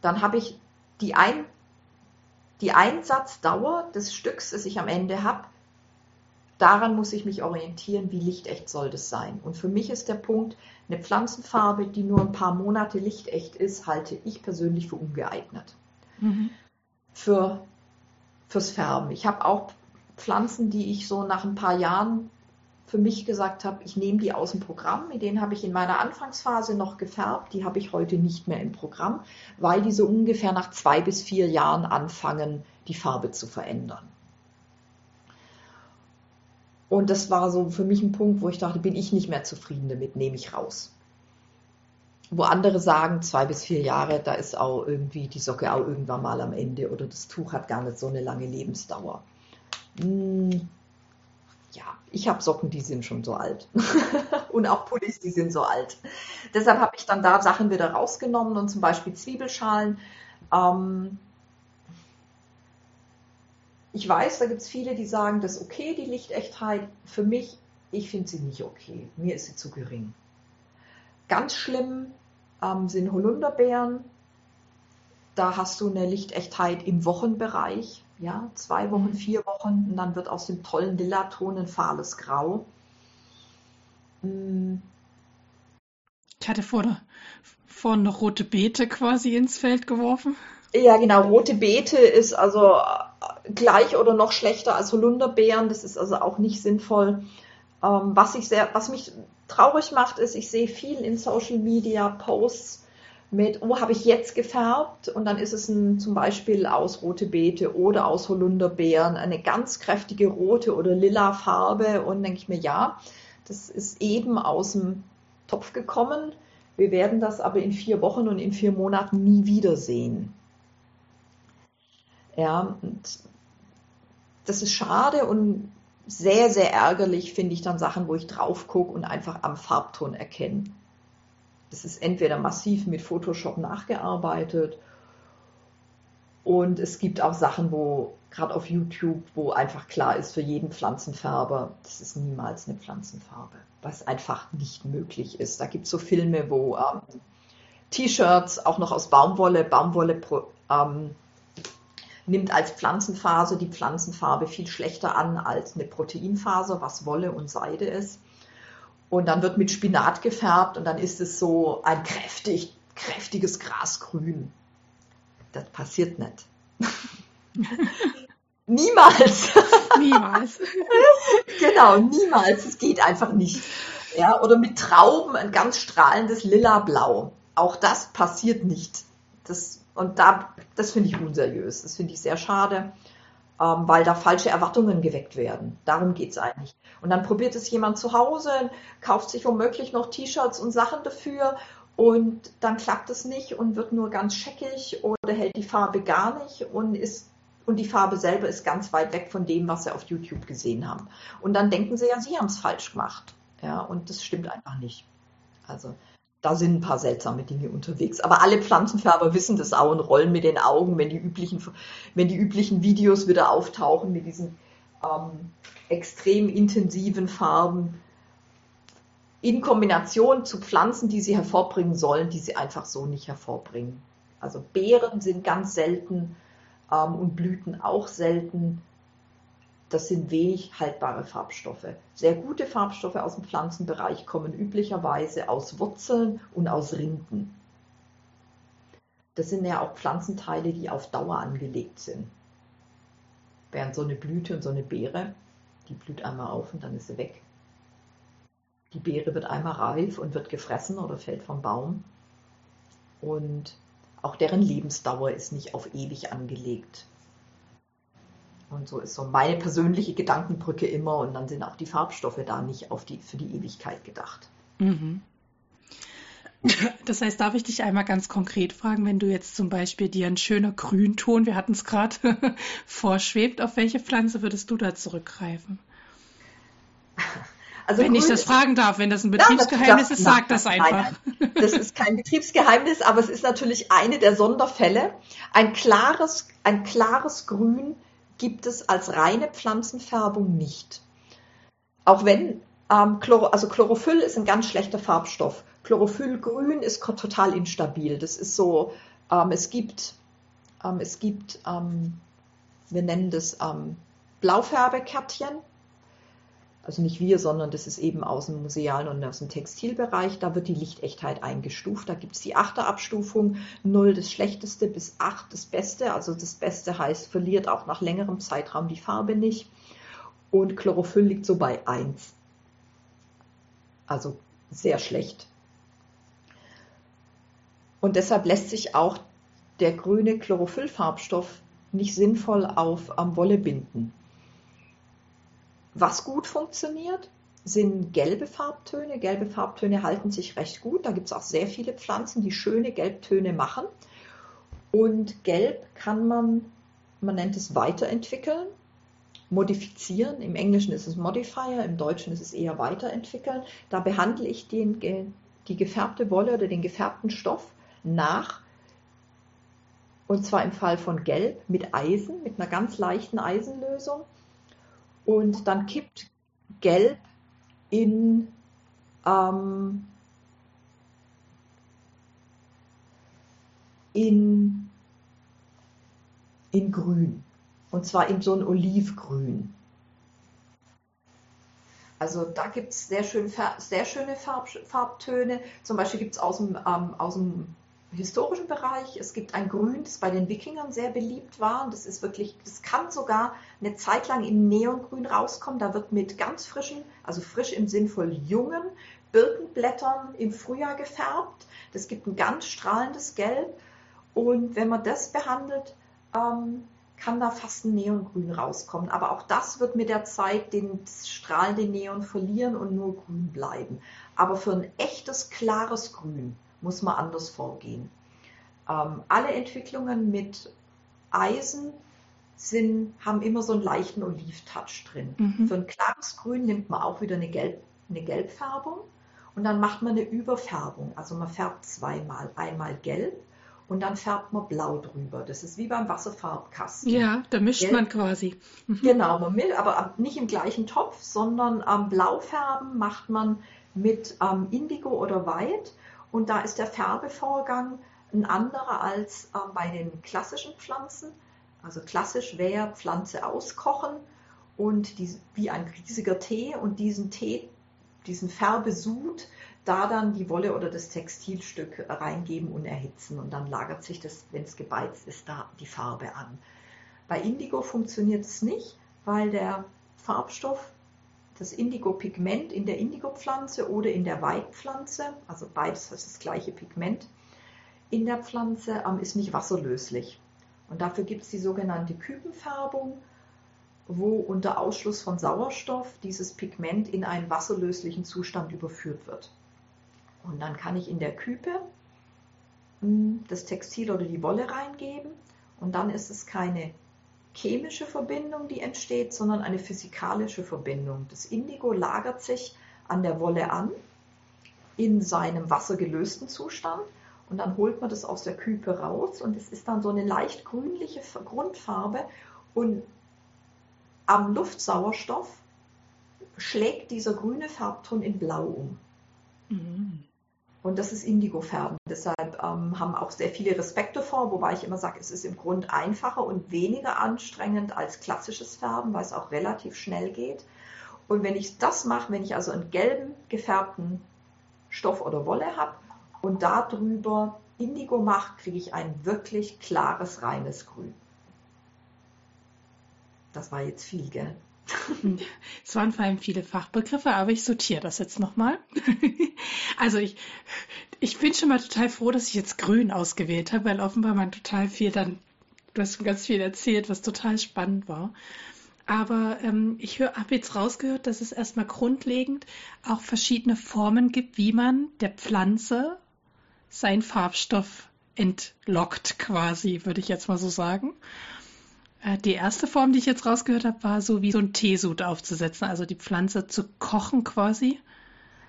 Dann habe ich die, Ein die Einsatzdauer des Stücks, das ich am Ende habe, daran muss ich mich orientieren, wie lichtecht soll das sein. Und für mich ist der Punkt, eine Pflanzenfarbe, die nur ein paar Monate lichtecht ist, halte ich persönlich für ungeeignet. Mhm. Für fürs Färben. Ich habe auch Pflanzen, die ich so nach ein paar Jahren für mich gesagt habe, ich nehme die aus dem Programm. Mit denen habe ich in meiner Anfangsphase noch gefärbt. Die habe ich heute nicht mehr im Programm, weil die so ungefähr nach zwei bis vier Jahren anfangen, die Farbe zu verändern. Und das war so für mich ein Punkt, wo ich dachte, bin ich nicht mehr zufrieden damit, nehme ich raus wo andere sagen, zwei bis vier Jahre, da ist auch irgendwie die Socke auch irgendwann mal am Ende oder das Tuch hat gar nicht so eine lange Lebensdauer. Hm, ich habe Socken, die sind schon so alt. und auch Pullis, die sind so alt. Deshalb habe ich dann da Sachen wieder rausgenommen und zum Beispiel Zwiebelschalen. Ähm, ich weiß, da gibt es viele, die sagen, das ist okay, die Lichtechtheit. Für mich, ich finde sie nicht okay. Mir ist sie zu gering. Ganz schlimm ähm, sind Holunderbeeren. Da hast du eine Lichtechtheit im Wochenbereich. Ja, zwei Wochen, vier Wochen und dann wird aus dem tollen Lilla-Ton ein fahles Grau. Hm. Ich hatte vorne, vorne noch rote Beete quasi ins Feld geworfen. Ja, genau. Rote Beete ist also äh, gleich oder noch schlechter als Holunderbeeren. Das ist also auch nicht sinnvoll. Ähm, was, ich sehr, was mich traurig macht, ist, ich sehe viel in Social Media Posts mit, oh, habe ich jetzt gefärbt? Und dann ist es ein, zum Beispiel aus rote Beete oder aus Holunderbeeren eine ganz kräftige rote oder lila Farbe. Und denke ich mir, ja, das ist eben aus dem Topf gekommen. Wir werden das aber in vier Wochen und in vier Monaten nie wiedersehen. Ja, und das ist schade und sehr, sehr ärgerlich finde ich dann Sachen, wo ich drauf gucke und einfach am Farbton erkenne. Das ist entweder massiv mit Photoshop nachgearbeitet und es gibt auch Sachen, wo gerade auf YouTube, wo einfach klar ist für jeden Pflanzenfärber, das ist niemals eine Pflanzenfarbe, was einfach nicht möglich ist. Da gibt es so Filme, wo ähm, T-Shirts auch noch aus Baumwolle, Baumwolle ähm, nimmt als Pflanzenfaser die Pflanzenfarbe viel schlechter an als eine Proteinfaser, was Wolle und Seide ist. Und dann wird mit Spinat gefärbt und dann ist es so ein kräftig, kräftiges Grasgrün. Das passiert nicht. niemals. Niemals. genau, niemals. Es geht einfach nicht. Ja, oder mit Trauben ein ganz strahlendes Lila-Blau. Auch das passiert nicht. Das und da, das finde ich unseriös. Das finde ich sehr schade, ähm, weil da falsche Erwartungen geweckt werden. Darum geht es eigentlich. Und dann probiert es jemand zu Hause, kauft sich womöglich noch T-Shirts und Sachen dafür und dann klappt es nicht und wird nur ganz scheckig oder hält die Farbe gar nicht und ist und die Farbe selber ist ganz weit weg von dem, was sie auf YouTube gesehen haben. Und dann denken sie ja, sie haben es falsch gemacht. Ja, und das stimmt einfach nicht. Also da sind ein paar seltsame Dinge unterwegs. Aber alle Pflanzenfärber wissen das auch und rollen mit den Augen, wenn die üblichen, wenn die üblichen Videos wieder auftauchen mit diesen ähm, extrem intensiven Farben in Kombination zu Pflanzen, die sie hervorbringen sollen, die sie einfach so nicht hervorbringen. Also Beeren sind ganz selten ähm, und Blüten auch selten das sind wenig haltbare Farbstoffe. Sehr gute Farbstoffe aus dem Pflanzenbereich kommen üblicherweise aus Wurzeln und aus Rinden. Das sind ja auch Pflanzenteile, die auf Dauer angelegt sind. Während so eine Blüte und so eine Beere, die blüht einmal auf und dann ist sie weg. Die Beere wird einmal reif und wird gefressen oder fällt vom Baum. Und auch deren Lebensdauer ist nicht auf ewig angelegt. Und so ist so meine persönliche Gedankenbrücke immer. Und dann sind auch die Farbstoffe da nicht auf die, für die Ewigkeit gedacht. Mhm. Das heißt, darf ich dich einmal ganz konkret fragen, wenn du jetzt zum Beispiel dir ein schöner Grünton, wir hatten es gerade, vorschwebt, auf welche Pflanze würdest du da zurückgreifen? Also wenn ich das fragen darf, wenn das ein Betriebsgeheimnis ja, ist, sag das einfach. Nein. Das ist kein Betriebsgeheimnis, aber es ist natürlich eine der Sonderfälle. Ein klares, ein klares Grün gibt es als reine Pflanzenfärbung nicht. Auch wenn ähm, Chlor also Chlorophyll ist ein ganz schlechter Farbstoff. Chlorophyllgrün ist total instabil. Das ist so, ähm, es gibt, ähm, es gibt, ähm, wir nennen das ähm, Blaufärbekärtchen also nicht wir, sondern das ist eben aus dem musealen und aus dem Textilbereich, da wird die Lichtechtheit eingestuft. Da gibt es die Achterabstufung, 0 das Schlechteste bis 8 das Beste. Also das Beste heißt, verliert auch nach längerem Zeitraum die Farbe nicht. Und Chlorophyll liegt so bei 1. Also sehr schlecht. Und deshalb lässt sich auch der grüne Chlorophyllfarbstoff nicht sinnvoll auf ähm, Wolle binden. Was gut funktioniert, sind gelbe Farbtöne. Gelbe Farbtöne halten sich recht gut. Da gibt es auch sehr viele Pflanzen, die schöne Gelbtöne machen. Und Gelb kann man, man nennt es weiterentwickeln, modifizieren. Im Englischen ist es Modifier, im Deutschen ist es eher weiterentwickeln. Da behandle ich den, die gefärbte Wolle oder den gefärbten Stoff nach. Und zwar im Fall von Gelb mit Eisen, mit einer ganz leichten Eisenlösung und dann kippt Gelb in ähm, in, in Grün. Und zwar in so ein Olivgrün. Also da gibt es sehr, schön, sehr schöne Farb, Farbtöne. Zum Beispiel gibt es aus dem, ähm, aus dem historischen Bereich. Es gibt ein Grün, das bei den Wikingern sehr beliebt war. Das ist wirklich, das kann sogar eine Zeit lang in Neongrün rauskommen. Da wird mit ganz frischen, also frisch im Sinn von jungen Birkenblättern im Frühjahr gefärbt. Das gibt ein ganz strahlendes Gelb. Und wenn man das behandelt, ähm, kann da fast ein Neongrün rauskommen. Aber auch das wird mit der Zeit den strahlenden Neon verlieren und nur grün bleiben. Aber für ein echtes, klares Grün muss man anders vorgehen. Ähm, alle Entwicklungen mit Eisen sind, haben immer so einen leichten Oliv-Touch drin. Mhm. Für ein klares Grün nimmt man auch wieder eine, Gelb, eine Gelbfärbung und dann macht man eine Überfärbung. Also man färbt zweimal. Einmal gelb und dann färbt man blau drüber. Das ist wie beim Wasserfarbkasten. Ja, da mischt gelb. man quasi. Mhm. Genau, man mischt, aber nicht im gleichen Topf, sondern ähm, Blaufärben macht man mit ähm, Indigo oder White und da ist der Färbevorgang ein anderer als äh, bei den klassischen Pflanzen. Also klassisch wäre Pflanze auskochen und die, wie ein riesiger Tee und diesen Tee, diesen Färbesud, da dann die Wolle oder das Textilstück reingeben und erhitzen. Und dann lagert sich das, wenn es gebeizt ist, da die Farbe an. Bei Indigo funktioniert es nicht, weil der Farbstoff das Indigo-Pigment in der Indigo-Pflanze oder in der Weidpflanze, also beides ist das gleiche Pigment in der Pflanze, ähm, ist nicht wasserlöslich. Und dafür gibt es die sogenannte Küpenfärbung, wo unter Ausschluss von Sauerstoff dieses Pigment in einen wasserlöslichen Zustand überführt wird. Und dann kann ich in der Küpe hm, das Textil oder die Wolle reingeben und dann ist es keine chemische Verbindung, die entsteht, sondern eine physikalische Verbindung. Das Indigo lagert sich an der Wolle an in seinem wassergelösten Zustand und dann holt man das aus der Küpe raus und es ist dann so eine leicht grünliche Grundfarbe und am Luftsauerstoff schlägt dieser grüne Farbton in Blau um. Mhm. Und das ist Indigo-Färben. Deshalb ähm, haben auch sehr viele Respekt davor, wobei ich immer sage, es ist im Grunde einfacher und weniger anstrengend als klassisches Färben, weil es auch relativ schnell geht. Und wenn ich das mache, wenn ich also einen gelben gefärbten Stoff oder Wolle habe und darüber Indigo mache, kriege ich ein wirklich klares, reines Grün. Das war jetzt viel, gell? Es waren vor allem viele Fachbegriffe, aber ich sortiere das jetzt nochmal. Also ich, ich bin schon mal total froh, dass ich jetzt grün ausgewählt habe, weil offenbar man total viel dann, du hast ganz viel erzählt, was total spannend war. Aber ähm, ich habe jetzt rausgehört, dass es erstmal grundlegend auch verschiedene Formen gibt, wie man der Pflanze seinen Farbstoff entlockt, quasi, würde ich jetzt mal so sagen. Äh, die erste Form, die ich jetzt rausgehört habe, war so wie so ein Teesud aufzusetzen, also die Pflanze zu kochen quasi.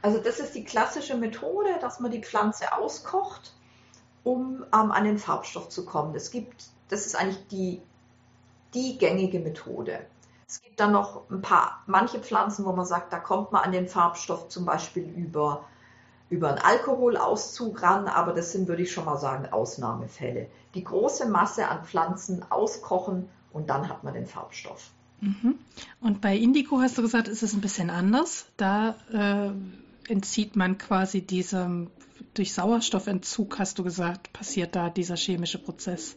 Also das ist die klassische Methode, dass man die Pflanze auskocht, um ähm, an den Farbstoff zu kommen. Es gibt, das ist eigentlich die, die gängige Methode. Es gibt dann noch ein paar, manche Pflanzen, wo man sagt, da kommt man an den Farbstoff zum Beispiel über, über einen Alkoholauszug ran, aber das sind, würde ich schon mal sagen, Ausnahmefälle. Die große Masse an Pflanzen auskochen und dann hat man den Farbstoff. Mhm. Und bei Indigo hast du gesagt, ist es ein bisschen anders. Da äh, entzieht man quasi diesem, durch Sauerstoffentzug, hast du gesagt, passiert da dieser chemische Prozess.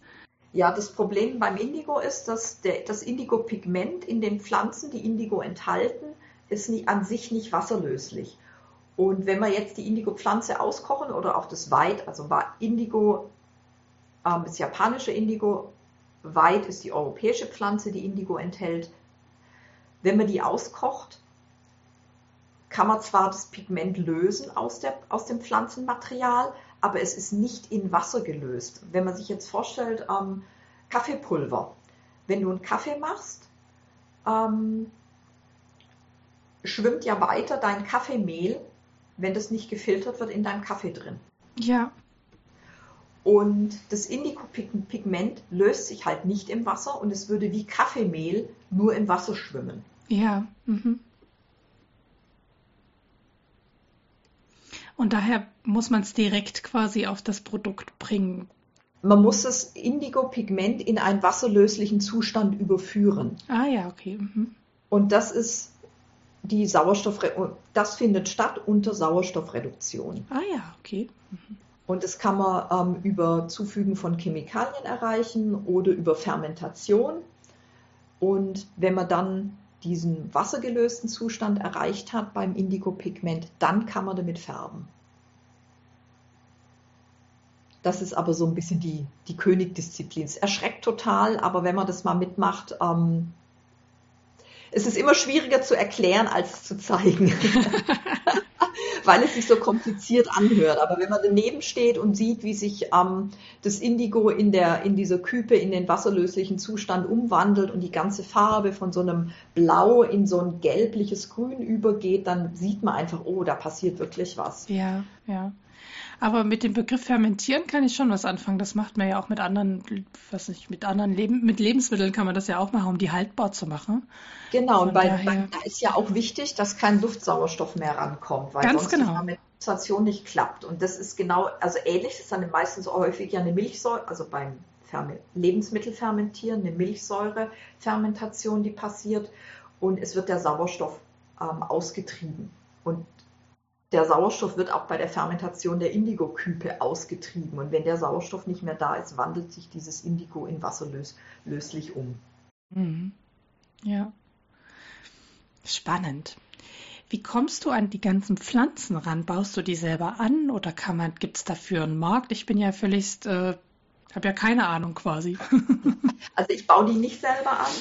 Ja, das Problem beim Indigo ist, dass der, das Indigo-Pigment in den Pflanzen, die Indigo enthalten, ist nie, an sich nicht wasserlöslich. Und wenn wir jetzt die Indigo-Pflanze auskochen oder auch das White, also Indigo, ähm, das japanische Indigo, White ist die europäische Pflanze, die Indigo enthält. Wenn man die auskocht, kann man zwar das Pigment lösen aus, der, aus dem Pflanzenmaterial, aber es ist nicht in Wasser gelöst. Wenn man sich jetzt vorstellt, ähm, Kaffeepulver. Wenn du einen Kaffee machst, ähm, schwimmt ja weiter dein Kaffeemehl, wenn das nicht gefiltert wird, in deinem Kaffee drin. Ja. Und das Indigo-Pigment löst sich halt nicht im Wasser und es würde wie Kaffeemehl nur im Wasser schwimmen. Ja. Mhm. Und daher muss man es direkt quasi auf das Produkt bringen. Man muss das Indigo-Pigment in einen wasserlöslichen Zustand überführen. Ah ja, okay. Mhm. Und das ist die Sauerstoff, das findet statt unter Sauerstoffreduktion. Ah ja, okay. Mhm. Und das kann man ähm, über Zufügen von Chemikalien erreichen oder über Fermentation. Und wenn man dann diesen wassergelösten Zustand erreicht hat beim Indigo-Pigment, dann kann man damit färben. Das ist aber so ein bisschen die, die Königdisziplin. Es erschreckt total, aber wenn man das mal mitmacht, ähm, es ist immer schwieriger zu erklären als zu zeigen. weil es sich so kompliziert anhört. Aber wenn man daneben steht und sieht, wie sich ähm, das Indigo in, der, in dieser Küpe in den wasserlöslichen Zustand umwandelt und die ganze Farbe von so einem Blau in so ein gelbliches Grün übergeht, dann sieht man einfach, oh, da passiert wirklich was. Ja, ja. Aber mit dem Begriff fermentieren kann ich schon was anfangen. Das macht man ja auch mit anderen, was nicht, mit anderen Leben, mit Lebensmitteln kann man das ja auch machen, um die haltbar zu machen. Genau, Von und bei, daher... da ist ja auch wichtig, dass kein Luftsauerstoff mehr rankommt, weil Ganz sonst genau. die Fermentation nicht klappt. Und das ist genau, also ähnlich ist dann meistens auch häufig ja eine Milchsäure, also beim Lebensmittelfermentieren, eine Milchsäurefermentation, die passiert und es wird der Sauerstoff ähm, ausgetrieben. Und der Sauerstoff wird auch bei der Fermentation der Indigo-Küpe ausgetrieben. Und wenn der Sauerstoff nicht mehr da ist, wandelt sich dieses Indigo in Wasser lös löslich um. Mhm. Ja. Spannend. Wie kommst du an die ganzen Pflanzen ran? Baust du die selber an oder kann man, gibt es dafür einen Markt? Ich bin ja völlig, äh, habe ja keine Ahnung quasi. also ich baue die nicht selber an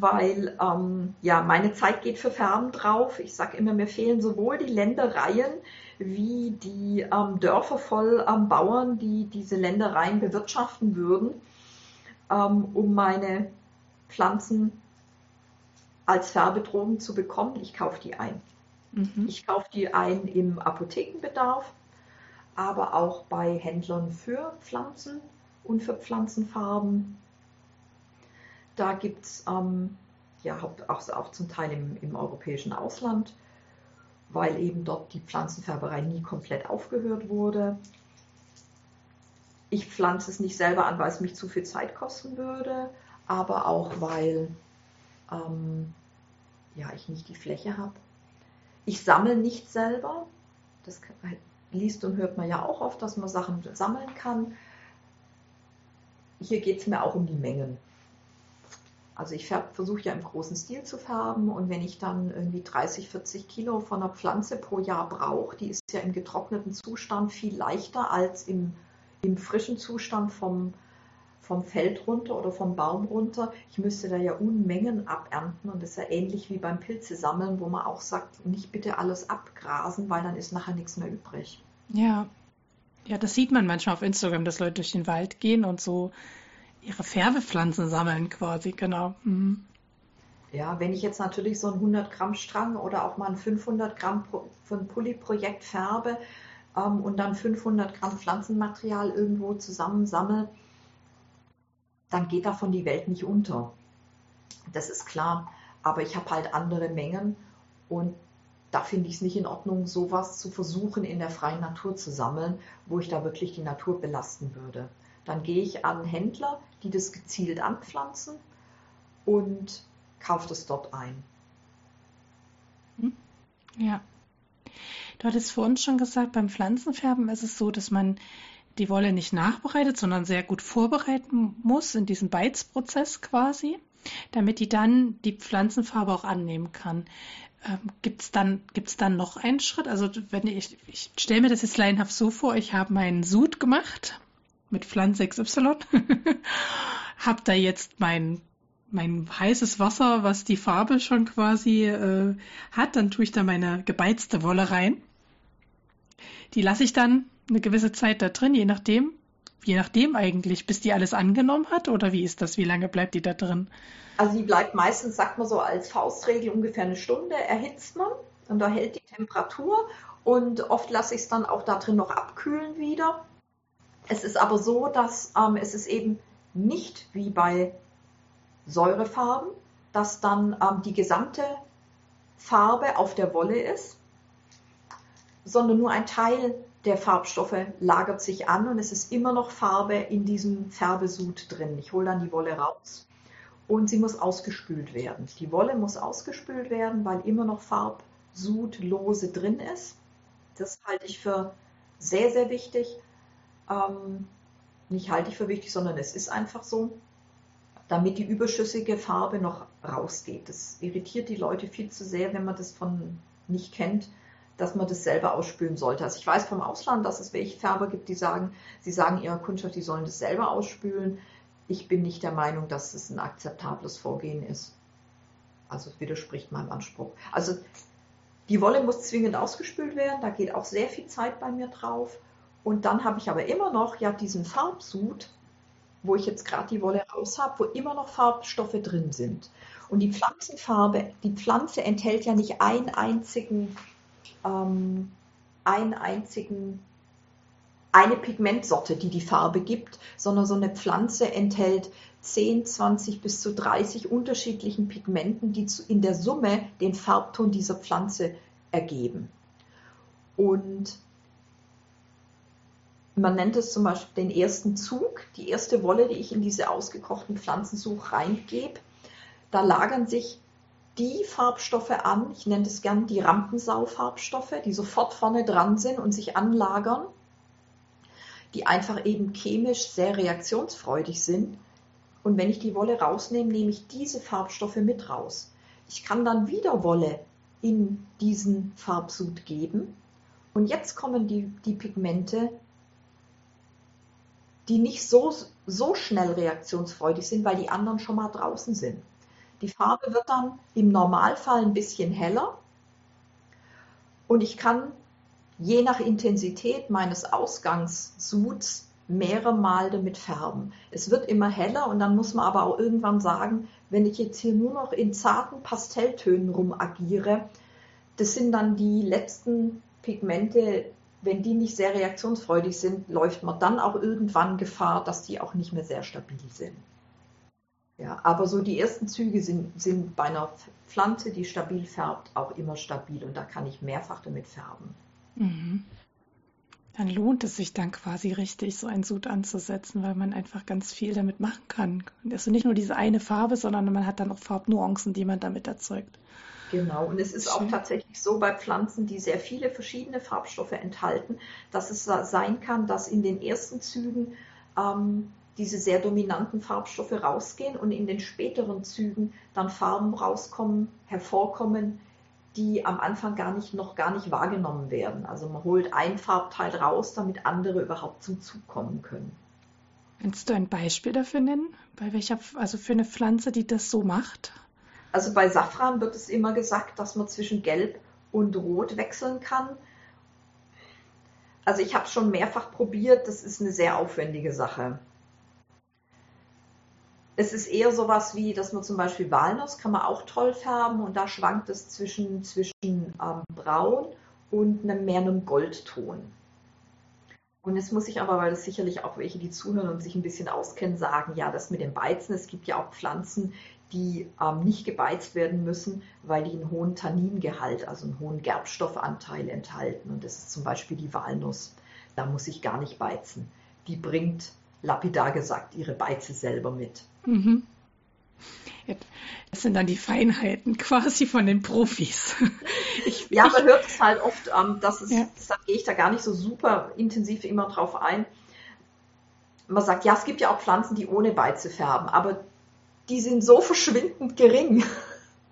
weil ähm, ja meine Zeit geht für Färben drauf. Ich sage immer, mir fehlen sowohl die Ländereien wie die ähm, Dörfer voll ähm, Bauern, die diese Ländereien bewirtschaften würden, ähm, um meine Pflanzen als Färbedrogen zu bekommen. Ich kaufe die ein. Mhm. Ich kaufe die ein im Apothekenbedarf, aber auch bei Händlern für Pflanzen und für Pflanzenfarben da gibt es ähm, ja, auch, auch zum Teil im, im europäischen Ausland, weil eben dort die Pflanzenfärberei nie komplett aufgehört wurde. Ich pflanze es nicht selber an, weil es mich zu viel Zeit kosten würde, aber auch weil ähm, ja, ich nicht die Fläche habe. Ich sammle nicht selber. Das liest und hört man ja auch oft, dass man Sachen sammeln kann. Hier geht es mir auch um die Mengen. Also ich versuche ja im großen Stil zu färben und wenn ich dann irgendwie 30, 40 Kilo von einer Pflanze pro Jahr brauche, die ist ja im getrockneten Zustand viel leichter als im, im frischen Zustand vom, vom Feld runter oder vom Baum runter. Ich müsste da ja Unmengen abernten und das ist ja ähnlich wie beim Pilze sammeln, wo man auch sagt, nicht bitte alles abgrasen, weil dann ist nachher nichts mehr übrig. Ja, ja, das sieht man manchmal auf Instagram, dass Leute durch den Wald gehen und so ihre Färbepflanzen sammeln quasi, genau. Mhm. Ja, wenn ich jetzt natürlich so einen 100 Gramm Strang oder auch mal ein 500 Gramm von Pulli-Projekt färbe ähm, und dann 500 Gramm Pflanzenmaterial irgendwo zusammensammle, dann geht davon die Welt nicht unter. Das ist klar. Aber ich habe halt andere Mengen und da finde ich es nicht in Ordnung, sowas zu versuchen in der freien Natur zu sammeln, wo ich da wirklich die Natur belasten würde. Dann gehe ich an Händler, die das gezielt anpflanzen und kaufe das dort ein. Hm? Ja. Du hattest vorhin schon gesagt, beim Pflanzenfärben ist es so, dass man die Wolle nicht nachbereitet, sondern sehr gut vorbereiten muss in diesem Beizprozess quasi, damit die dann die Pflanzenfarbe auch annehmen kann. Ähm, Gibt es dann, gibt's dann noch einen Schritt? Also wenn ich, ich stelle mir das jetzt laienhaft so vor, ich habe meinen Sud gemacht mit Pflanze XY, habe da jetzt mein, mein heißes Wasser, was die Farbe schon quasi äh, hat, dann tue ich da meine gebeizte Wolle rein. Die lasse ich dann eine gewisse Zeit da drin, je nachdem, je nachdem eigentlich, bis die alles angenommen hat oder wie ist das? Wie lange bleibt die da drin? Also die bleibt meistens, sagt man so als Faustregel, ungefähr eine Stunde, erhitzt man und da hält die Temperatur und oft lasse ich es dann auch da drin noch abkühlen wieder es ist aber so, dass ähm, es ist eben nicht wie bei Säurefarben, dass dann ähm, die gesamte Farbe auf der Wolle ist, sondern nur ein Teil der Farbstoffe lagert sich an und es ist immer noch Farbe in diesem Färbesud drin. Ich hole dann die Wolle raus und sie muss ausgespült werden. Die Wolle muss ausgespült werden, weil immer noch Farbsud lose drin ist. Das halte ich für sehr, sehr wichtig ähm, nicht halte ich für wichtig, sondern es ist einfach so, damit die überschüssige Farbe noch rausgeht. Das irritiert die Leute viel zu sehr, wenn man das von nicht kennt, dass man das selber ausspülen sollte. Also ich weiß vom Ausland, dass es welche Färber gibt, die sagen, sie sagen ihrer Kundschaft, die sollen das selber ausspülen. Ich bin nicht der Meinung, dass es ein akzeptables Vorgehen ist. Also es widerspricht meinem Anspruch. Also die Wolle muss zwingend ausgespült werden, da geht auch sehr viel Zeit bei mir drauf. Und dann habe ich aber immer noch ja diesen Farbsud, wo ich jetzt gerade die Wolle raus habe, wo immer noch Farbstoffe drin sind. Und die Pflanzenfarbe, die Pflanze enthält ja nicht einen einzigen, ähm, einen einzigen, eine Pigmentsorte, die die Farbe gibt, sondern so eine Pflanze enthält 10, 20 bis zu 30 unterschiedlichen Pigmenten, die in der Summe den Farbton dieser Pflanze ergeben. Und man nennt es zum Beispiel den ersten Zug, die erste Wolle, die ich in diese ausgekochten Pflanzensuch reingebe. Da lagern sich die Farbstoffe an, ich nenne es gern die Rampensau-Farbstoffe, die sofort vorne dran sind und sich anlagern, die einfach eben chemisch sehr reaktionsfreudig sind. Und wenn ich die Wolle rausnehme, nehme ich diese Farbstoffe mit raus. Ich kann dann wieder Wolle in diesen Farbsud geben. Und jetzt kommen die, die Pigmente die nicht so, so schnell reaktionsfreudig sind, weil die anderen schon mal draußen sind. Die Farbe wird dann im Normalfall ein bisschen heller und ich kann je nach Intensität meines Ausgangssuds mehrere Mal damit färben. Es wird immer heller und dann muss man aber auch irgendwann sagen, wenn ich jetzt hier nur noch in zarten Pastelltönen rumagiere, das sind dann die letzten Pigmente, wenn die nicht sehr reaktionsfreudig sind, läuft man dann auch irgendwann Gefahr, dass die auch nicht mehr sehr stabil sind. Ja, aber so die ersten Züge sind, sind bei einer Pflanze, die stabil färbt, auch immer stabil und da kann ich mehrfach damit färben. Mhm. Dann lohnt es sich dann quasi richtig, so ein Sud anzusetzen, weil man einfach ganz viel damit machen kann. Also nicht nur diese eine Farbe, sondern man hat dann auch Farbnuancen, die man damit erzeugt. Genau, und es ist auch tatsächlich so bei Pflanzen, die sehr viele verschiedene Farbstoffe enthalten, dass es sein kann, dass in den ersten Zügen ähm, diese sehr dominanten Farbstoffe rausgehen und in den späteren Zügen dann Farben rauskommen, hervorkommen, die am Anfang gar nicht, noch gar nicht wahrgenommen werden. Also man holt ein Farbteil raus, damit andere überhaupt zum Zug kommen können. Kannst du ein Beispiel dafür nennen? Bei welcher, also für eine Pflanze, die das so macht? Also bei Safran wird es immer gesagt, dass man zwischen Gelb und Rot wechseln kann. Also ich habe es schon mehrfach probiert, das ist eine sehr aufwendige Sache. Es ist eher sowas wie, dass man zum Beispiel Walnuss kann man auch toll färben und da schwankt es zwischen, zwischen ähm, Braun und einem mehr einem Goldton. Und jetzt muss ich aber, weil das sicherlich auch welche, die zuhören und sich ein bisschen auskennen, sagen, ja, das mit dem Beizen, es gibt ja auch Pflanzen, die ähm, nicht gebeizt werden müssen, weil die einen hohen Tanningehalt, also einen hohen Gerbstoffanteil enthalten. Und das ist zum Beispiel die Walnuss. Da muss ich gar nicht beizen. Die bringt, lapidar gesagt, ihre Beize selber mit. Mhm. Das sind dann die Feinheiten quasi von den Profis. Ich, ja, man hört es halt oft, ähm, dass es, ja. deshalb gehe ich da gar nicht so super intensiv immer drauf ein. Man sagt, ja, es gibt ja auch Pflanzen, die ohne Beize färben, aber die sind so verschwindend gering.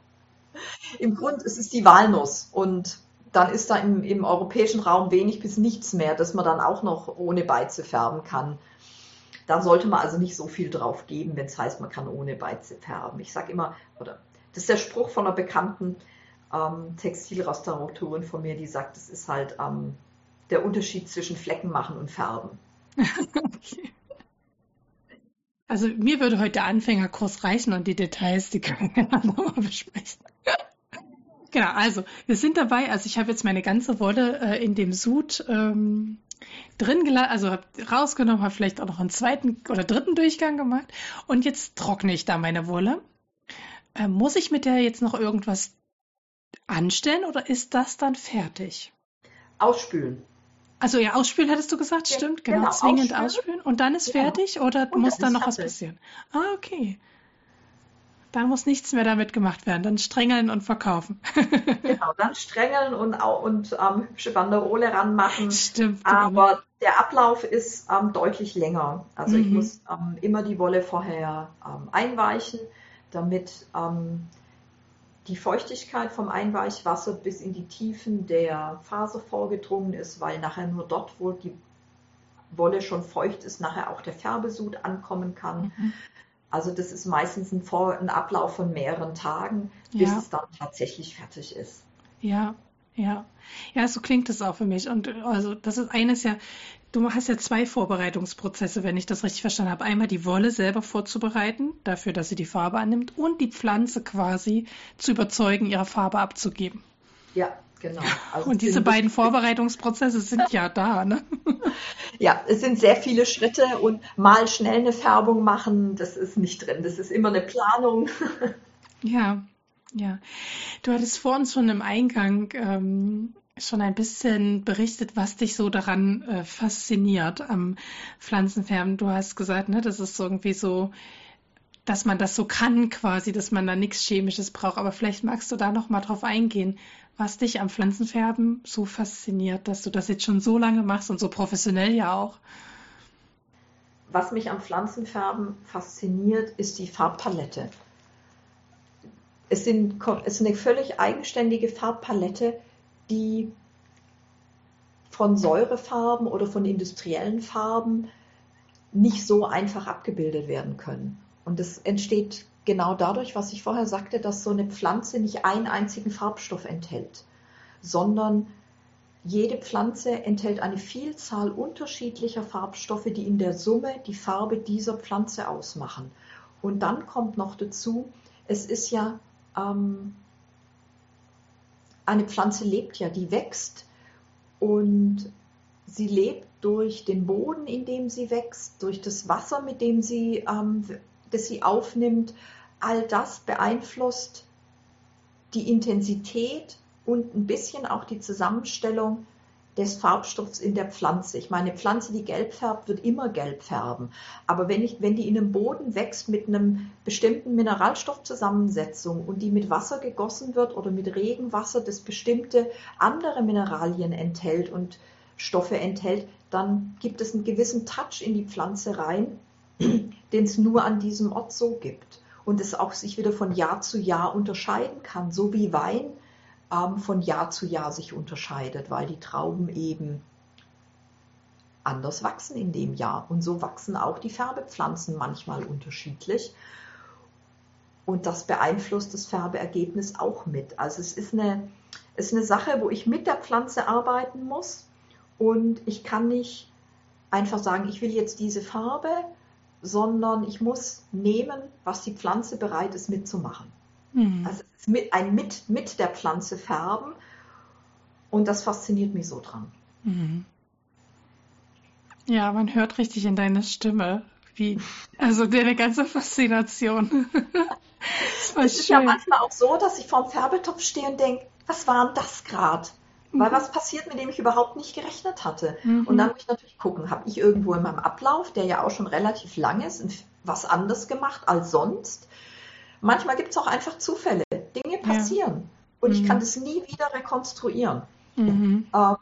Im Grund ist es die Walnuss und dann ist da im, im europäischen Raum wenig bis nichts mehr, dass man dann auch noch ohne Beize färben kann. Da sollte man also nicht so viel drauf geben, wenn es heißt, man kann ohne Beize färben. Ich sage immer, oder das ist der Spruch von einer bekannten ähm, Textilrestauratorin von mir, die sagt, das ist halt ähm, der Unterschied zwischen Flecken machen und Färben. okay. Also mir würde heute der Anfängerkurs reichen und die Details, die können wir dann nochmal besprechen. genau, also wir sind dabei, also ich habe jetzt meine ganze Wolle äh, in dem Sud ähm, drin gelassen, also habe rausgenommen, habe vielleicht auch noch einen zweiten oder dritten Durchgang gemacht und jetzt trockne ich da meine Wolle. Äh, muss ich mit der jetzt noch irgendwas anstellen oder ist das dann fertig? Ausspülen. Also ja, ausspülen hattest du gesagt, ja, stimmt, genau, genau zwingend ausspülen. ausspülen. und dann ist genau. fertig oder und muss dann noch was passieren? Ah, okay. Da muss nichts mehr damit gemacht werden. Dann strengeln und verkaufen. genau, dann strengeln und, und ähm, hübsche Banderole ranmachen. Stimmt. Aber genau. der Ablauf ist ähm, deutlich länger. Also mhm. ich muss ähm, immer die Wolle vorher ähm, einweichen, damit ähm, die Feuchtigkeit vom Einweichwasser bis in die Tiefen der Faser vorgedrungen ist, weil nachher nur dort, wo die Wolle schon feucht ist, nachher auch der Färbesud ankommen kann. Mhm. Also das ist meistens ein, Vor ein Ablauf von mehreren Tagen, bis ja. es dann tatsächlich fertig ist. Ja, ja. Ja, so klingt es auch für mich. Und also das ist eines ja, du hast ja zwei Vorbereitungsprozesse, wenn ich das richtig verstanden habe. Einmal die Wolle selber vorzubereiten, dafür, dass sie die Farbe annimmt, und die Pflanze quasi zu überzeugen, ihre Farbe abzugeben. Ja, Genau. Also und diese beiden Vorbereitungsprozesse sind ja da, ne? Ja, es sind sehr viele Schritte und mal schnell eine Färbung machen, das ist nicht drin. Das ist immer eine Planung. Ja, ja. Du hattest vor uns schon im Eingang ähm, schon ein bisschen berichtet, was dich so daran äh, fasziniert am Pflanzenfärben. Du hast gesagt, ne, das ist irgendwie so, dass man das so kann quasi, dass man da nichts Chemisches braucht. Aber vielleicht magst du da noch mal drauf eingehen, was dich am Pflanzenfärben so fasziniert, dass du das jetzt schon so lange machst und so professionell ja auch? Was mich am Pflanzenfärben fasziniert, ist die Farbpalette. Es, sind, es ist eine völlig eigenständige Farbpalette, die von Säurefarben oder von industriellen Farben nicht so einfach abgebildet werden können. Und das entsteht genau dadurch, was ich vorher sagte, dass so eine Pflanze nicht einen einzigen Farbstoff enthält, sondern jede Pflanze enthält eine Vielzahl unterschiedlicher Farbstoffe, die in der Summe die Farbe dieser Pflanze ausmachen. Und dann kommt noch dazu, es ist ja, ähm, eine Pflanze lebt ja, die wächst. Und sie lebt durch den Boden, in dem sie wächst, durch das Wasser, mit dem sie ähm, das sie aufnimmt, all das beeinflusst die Intensität und ein bisschen auch die Zusammenstellung des Farbstoffs in der Pflanze. Ich meine, eine Pflanze, die gelb färbt, wird immer gelb färben. Aber wenn, ich, wenn die in einem Boden wächst mit einem bestimmten Mineralstoffzusammensetzung und die mit Wasser gegossen wird oder mit Regenwasser, das bestimmte andere Mineralien enthält und Stoffe enthält, dann gibt es einen gewissen Touch in die Pflanze rein, den es nur an diesem Ort so gibt und es auch sich wieder von Jahr zu Jahr unterscheiden kann, so wie Wein von Jahr zu Jahr sich unterscheidet, weil die Trauben eben anders wachsen in dem Jahr. Und so wachsen auch die Färbepflanzen manchmal unterschiedlich. Und das beeinflusst das Färbeergebnis auch mit. Also es ist eine, es ist eine Sache, wo ich mit der Pflanze arbeiten muss. Und ich kann nicht einfach sagen, ich will jetzt diese Farbe, sondern ich muss nehmen, was die Pflanze bereit ist mitzumachen. Mhm. Also mit, ein mit, mit der Pflanze färben. Und das fasziniert mich so dran. Mhm. Ja, man hört richtig in deiner Stimme, wie, also deine ganze Faszination. das war es ist schön. ja manchmal auch so, dass ich vorm Färbetopf stehe und denke, was war denn das gerade? Weil mhm. was passiert, mit dem ich überhaupt nicht gerechnet hatte. Mhm. Und dann muss ich natürlich gucken, habe ich irgendwo in meinem Ablauf, der ja auch schon relativ lang ist, was anders gemacht als sonst? Manchmal gibt es auch einfach Zufälle. Dinge passieren. Ja. Und ich kann mhm. das nie wieder rekonstruieren. Mhm. Ähm,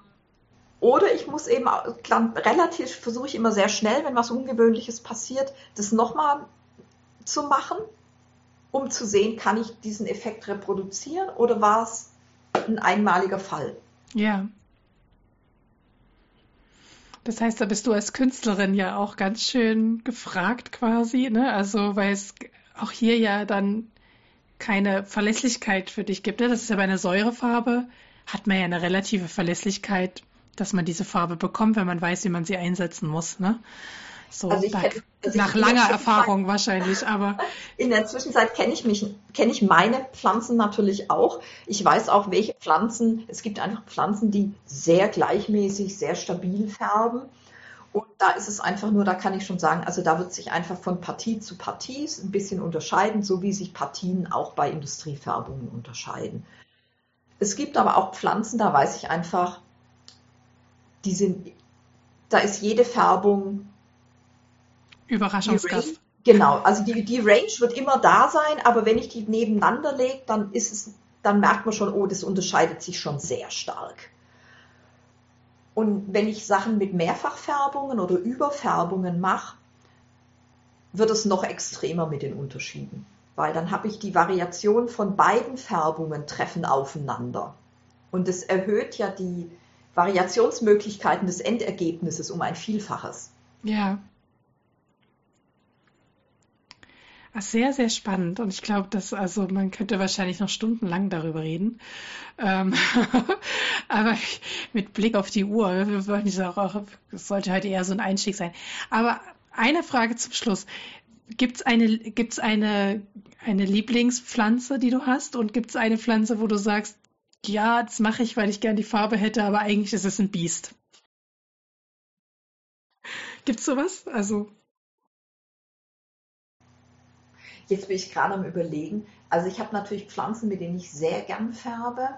oder ich muss eben relativ, versuche ich immer sehr schnell, wenn was Ungewöhnliches passiert, das nochmal zu machen, um zu sehen, kann ich diesen Effekt reproduzieren oder war es ein einmaliger Fall? Ja. Das heißt, da bist du als Künstlerin ja auch ganz schön gefragt quasi, ne? Also, weil es auch hier ja dann keine Verlässlichkeit für dich gibt. Ne? Das ist ja bei einer Säurefarbe, hat man ja eine relative Verlässlichkeit dass man diese Farbe bekommt, wenn man weiß, wie man sie einsetzen muss. Ne? So also nach, kenn, also nach langer Erfahrung wahrscheinlich, aber in der Zwischenzeit kenne ich mich, kenne ich meine Pflanzen natürlich auch. Ich weiß auch, welche Pflanzen. Es gibt einfach Pflanzen, die sehr gleichmäßig, sehr stabil färben. Und da ist es einfach nur, da kann ich schon sagen, also da wird sich einfach von Partie zu Partie ein bisschen unterscheiden, so wie sich Partien auch bei Industriefärbungen unterscheiden. Es gibt aber auch Pflanzen, da weiß ich einfach, die sind, da ist jede Färbung Überraschungsgast. Genau, also die, die Range wird immer da sein, aber wenn ich die nebeneinander lege, dann ist es, dann merkt man schon, oh, das unterscheidet sich schon sehr stark. Und wenn ich Sachen mit Mehrfachfärbungen oder Überfärbungen mache, wird es noch extremer mit den Unterschieden. Weil dann habe ich die Variation von beiden Färbungen treffen aufeinander. Und das erhöht ja die, Variationsmöglichkeiten des Endergebnisses um ein Vielfaches. Ja. Sehr, sehr spannend. Und ich glaube, dass, also man könnte wahrscheinlich noch stundenlang darüber reden. Ähm, aber mit Blick auf die Uhr, wir wollen nicht auch, es sollte heute eher so ein Einstieg sein. Aber eine Frage zum Schluss. Gibt es eine, gibt's eine, eine Lieblingspflanze, die du hast? Und gibt es eine Pflanze, wo du sagst, ja, das mache ich, weil ich gern die Farbe hätte, aber eigentlich ist es ein Biest. Gibt's sowas? Also. Jetzt bin ich gerade am überlegen. Also ich habe natürlich Pflanzen, mit denen ich sehr gern färbe.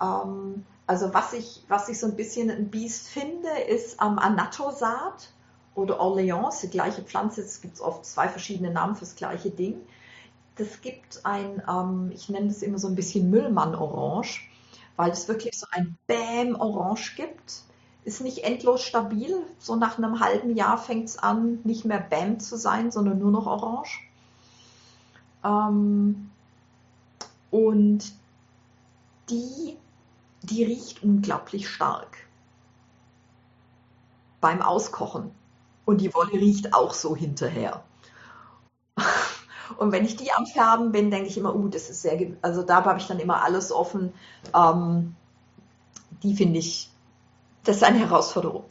Ähm, also was ich, was ich so ein bisschen ein Biest finde, ist ähm, Anatosat oder Orleans, die gleiche Pflanze. Es gibt oft zwei verschiedene Namen fürs gleiche Ding das gibt ein, ähm, ich nenne das immer so ein bisschen Müllmann-Orange, weil es wirklich so ein Bäm-Orange gibt. Ist nicht endlos stabil. So nach einem halben Jahr fängt es an, nicht mehr Bäm zu sein, sondern nur noch Orange. Ähm, und die, die riecht unglaublich stark beim Auskochen. Und die Wolle riecht auch so hinterher. Und wenn ich die am Färben bin, denke ich immer, uh, das ist sehr, also da habe ich dann immer alles offen. Ähm, die finde ich, das ist eine Herausforderung.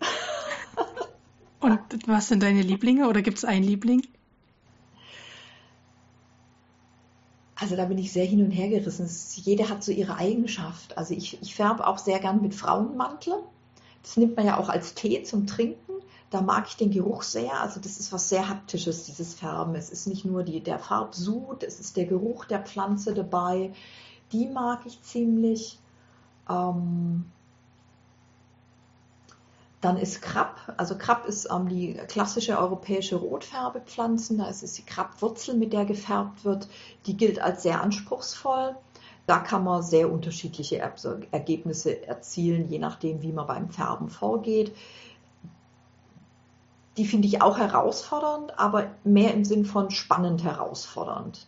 Und was sind deine Lieblinge oder gibt es einen Liebling? Also da bin ich sehr hin und her gerissen. Jede hat so ihre Eigenschaft. Also ich, ich färbe auch sehr gern mit Frauenmantel. Das nimmt man ja auch als Tee zum Trinken. Da mag ich den Geruch sehr. Also das ist was sehr haptisches, dieses Färben. Es ist nicht nur die, der Farbsud, es ist der Geruch der Pflanze dabei. Die mag ich ziemlich. Ähm, dann ist Krapp, also Krapp ist ähm, die klassische europäische Rotfärbepflanzen. Da ist es die Krappwurzel, mit der gefärbt wird. Die gilt als sehr anspruchsvoll. Da kann man sehr unterschiedliche Ergebnisse erzielen, je nachdem, wie man beim Färben vorgeht die finde ich auch herausfordernd, aber mehr im Sinn von spannend herausfordernd.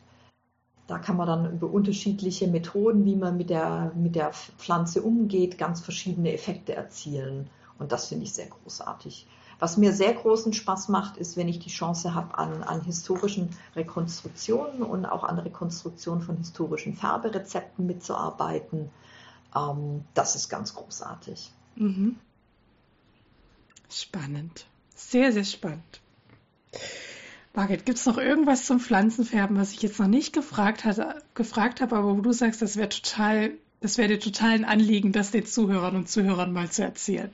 Da kann man dann über unterschiedliche Methoden, wie man mit der, mit der Pflanze umgeht, ganz verschiedene Effekte erzielen. Und das finde ich sehr großartig. Was mir sehr großen Spaß macht, ist, wenn ich die Chance habe, an, an historischen Rekonstruktionen und auch an Rekonstruktionen von historischen Färberezepten mitzuarbeiten. Ähm, das ist ganz großartig. Mhm. Spannend. Sehr, sehr spannend. Margit, gibt es noch irgendwas zum Pflanzenfärben, was ich jetzt noch nicht gefragt, gefragt habe, aber wo du sagst, das wäre total, das wäre dir total ein Anliegen, das den Zuhörern und Zuhörern mal zu erzählen?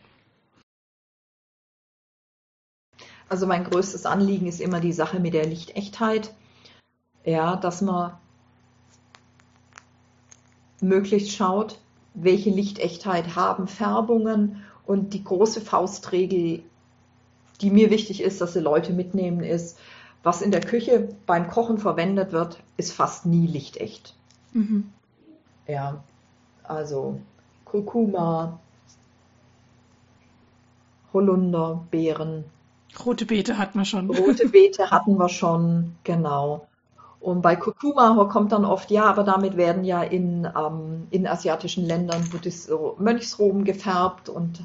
Also mein größtes Anliegen ist immer die Sache mit der Lichtechtheit. Ja, dass man möglichst schaut, welche Lichtechtheit haben Färbungen und die große Faustregel, die mir wichtig ist, dass sie Leute mitnehmen, ist, was in der Küche beim Kochen verwendet wird, ist fast nie lichtecht. Mhm. Ja, also Kurkuma, Holunder, Beeren. Rote Beete hatten wir schon. Rote Beete hatten wir schon, genau. Und bei Kurkuma kommt dann oft, ja, aber damit werden ja in, ähm, in asiatischen Ländern Buddhist Mönchsroben gefärbt und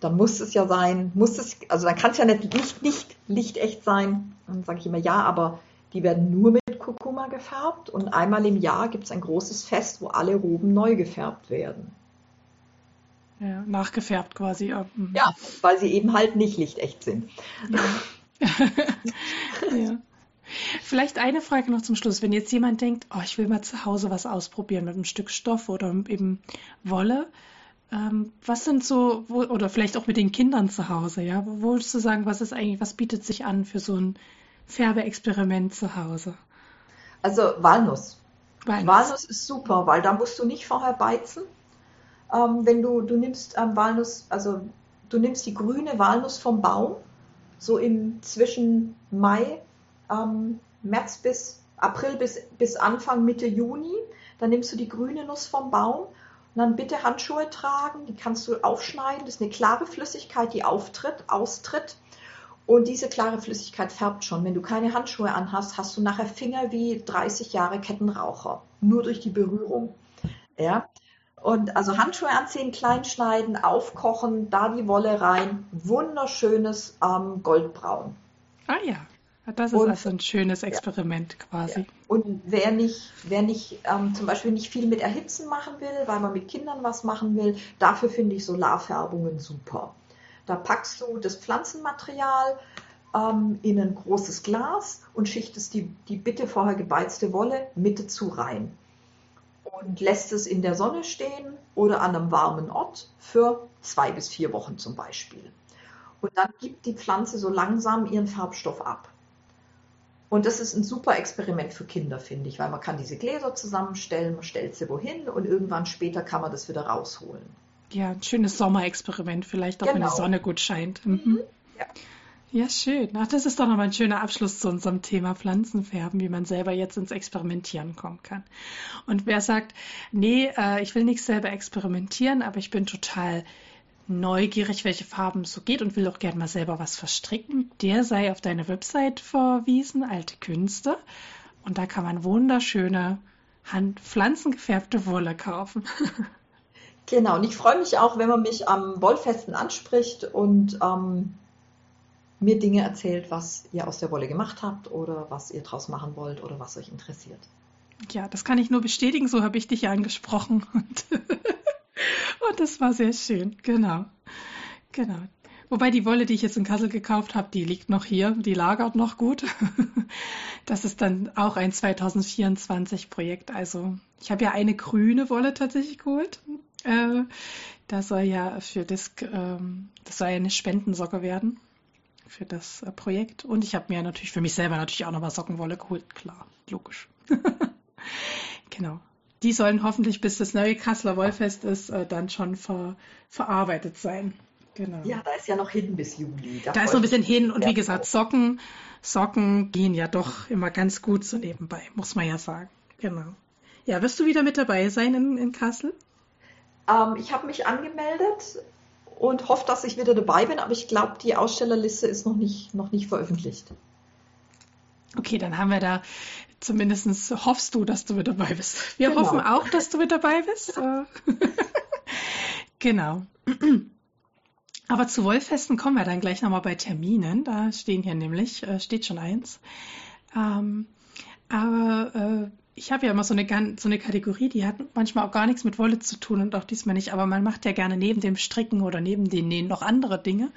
dann muss es ja sein, muss es, also dann kann es ja nicht, nicht, nicht lichtecht sein. Dann sage ich immer, ja, aber die werden nur mit Kurkuma gefärbt und einmal im Jahr gibt es ein großes Fest, wo alle Roben neu gefärbt werden. Ja, nachgefärbt quasi. Mhm. Ja, weil sie eben halt nicht lichtecht sind. Ja. ja. Vielleicht eine Frage noch zum Schluss. Wenn jetzt jemand denkt, oh, ich will mal zu Hause was ausprobieren mit einem Stück Stoff oder eben Wolle, ähm, was sind so, wo, oder vielleicht auch mit den Kindern zu Hause, ja? Wo würdest du sagen, was ist eigentlich, was bietet sich an für so ein Färbeexperiment zu Hause? Also Walnuss. Walnuss. Walnuss ist super, weil da musst du nicht vorher beizen. Ähm, wenn du, du nimmst ähm, Walnuss, also du nimmst die grüne Walnuss vom Baum, so im zwischen Mai, ähm, März bis April bis, bis Anfang Mitte Juni, dann nimmst du die grüne Nuss vom Baum und dann bitte Handschuhe tragen, die kannst du aufschneiden. Das ist eine klare Flüssigkeit, die auftritt, austritt. Und diese klare Flüssigkeit färbt schon. Wenn du keine Handschuhe anhast, hast du nachher Finger wie 30 Jahre Kettenraucher. Nur durch die Berührung. Ja. Und also Handschuhe anziehen, klein schneiden, aufkochen, da die Wolle rein. Wunderschönes ähm, Goldbraun. Ah ja. Das ist und, also ein schönes Experiment ja, quasi. Ja. Und wer nicht, wer nicht ähm, zum Beispiel nicht viel mit Erhitzen machen will, weil man mit Kindern was machen will, dafür finde ich Solarfärbungen super. Da packst du das Pflanzenmaterial ähm, in ein großes Glas und schichtest die, die bitte vorher gebeizte Wolle Mitte zu rein. Und lässt es in der Sonne stehen oder an einem warmen Ort für zwei bis vier Wochen zum Beispiel. Und dann gibt die Pflanze so langsam ihren Farbstoff ab. Und das ist ein super Experiment für Kinder, finde ich, weil man kann diese Gläser zusammenstellen, man stellt sie wohin und irgendwann später kann man das wieder rausholen. Ja, ein schönes Sommerexperiment, vielleicht auch genau. wenn die genau. Sonne gut scheint. Mhm. mhm. Ja. Ja. schön. Ach, das ist doch nochmal ein schöner Abschluss zu unserem Thema Pflanzenfärben, wie man selber jetzt ins Experimentieren kommen kann. Und wer sagt, nee, äh, ich will nicht selber experimentieren, aber ich bin total neugierig, welche Farben es so geht und will auch gerne mal selber was verstricken, der sei auf deine Website verwiesen, Alte Künste. Und da kann man wunderschöne Hand pflanzengefärbte Wolle kaufen. genau, und ich freue mich auch, wenn man mich am Wollfesten anspricht und ähm, mir Dinge erzählt, was ihr aus der Wolle gemacht habt oder was ihr draus machen wollt oder was euch interessiert. Ja, das kann ich nur bestätigen, so habe ich dich ja angesprochen. Und und das war sehr schön, genau. Genau. Wobei die Wolle, die ich jetzt in Kassel gekauft habe, die liegt noch hier, die lagert noch gut. Das ist dann auch ein 2024 Projekt. Also ich habe ja eine grüne Wolle tatsächlich geholt. Äh, da soll ja für das, ähm, das soll ja eine Spendensocke werden für das äh, Projekt. Und ich habe mir natürlich für mich selber natürlich auch nochmal Sockenwolle geholt. Klar, logisch. genau die sollen hoffentlich, bis das neue Kasseler Wollfest ist, äh, dann schon ver, verarbeitet sein. Genau. Ja, da ist ja noch hin bis Juli. Da, da ist noch ein bisschen hin und wie gesagt, Socken, Socken gehen ja doch immer ganz gut so nebenbei, muss man ja sagen. Genau. Ja, wirst du wieder mit dabei sein in, in Kassel? Ähm, ich habe mich angemeldet und hoffe, dass ich wieder dabei bin, aber ich glaube, die Ausstellerliste ist noch nicht, noch nicht veröffentlicht. Okay, dann haben wir da zumindest hoffst du, dass du mit dabei bist. Wir genau. hoffen auch, dass du mit dabei bist. genau. Aber zu Wollfesten kommen wir dann gleich nochmal bei Terminen. Da stehen hier nämlich, äh, steht schon eins. Ähm, aber äh, ich habe ja immer so eine, so eine Kategorie, die hat manchmal auch gar nichts mit Wolle zu tun und auch diesmal nicht. Aber man macht ja gerne neben dem Stricken oder neben den Nähen noch andere Dinge.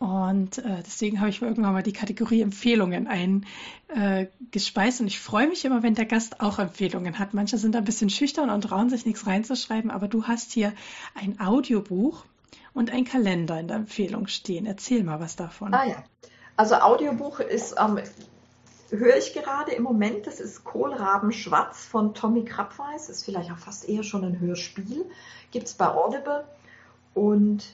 Und äh, deswegen habe ich irgendwann mal die Kategorie Empfehlungen eingespeist. Äh, und ich freue mich immer, wenn der Gast auch Empfehlungen hat. Manche sind ein bisschen schüchtern und trauen sich nichts reinzuschreiben, aber du hast hier ein Audiobuch und ein Kalender in der Empfehlung stehen. Erzähl mal was davon. Ah ja. Also Audiobuch ist, ähm, höre ich gerade im Moment, das ist Kohlraben Schwarz von Tommy Krabweis. Ist vielleicht auch fast eher schon ein Hörspiel. Gibt es bei Audible. Und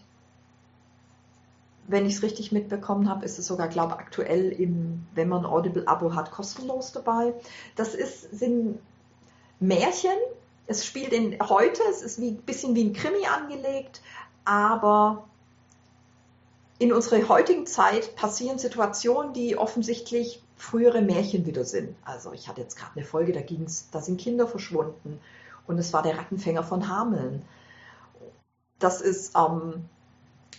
wenn ich es richtig mitbekommen habe, ist es sogar, glaube ich, aktuell, im, wenn man Audible-Abo hat, kostenlos dabei. Das ist, sind Märchen. Es spielt in heute, es ist ein bisschen wie ein Krimi angelegt, aber in unserer heutigen Zeit passieren Situationen, die offensichtlich frühere Märchen wieder sind. Also ich hatte jetzt gerade eine Folge, da ging's, da sind Kinder verschwunden und es war der Rattenfänger von Hameln. Das ist ähm,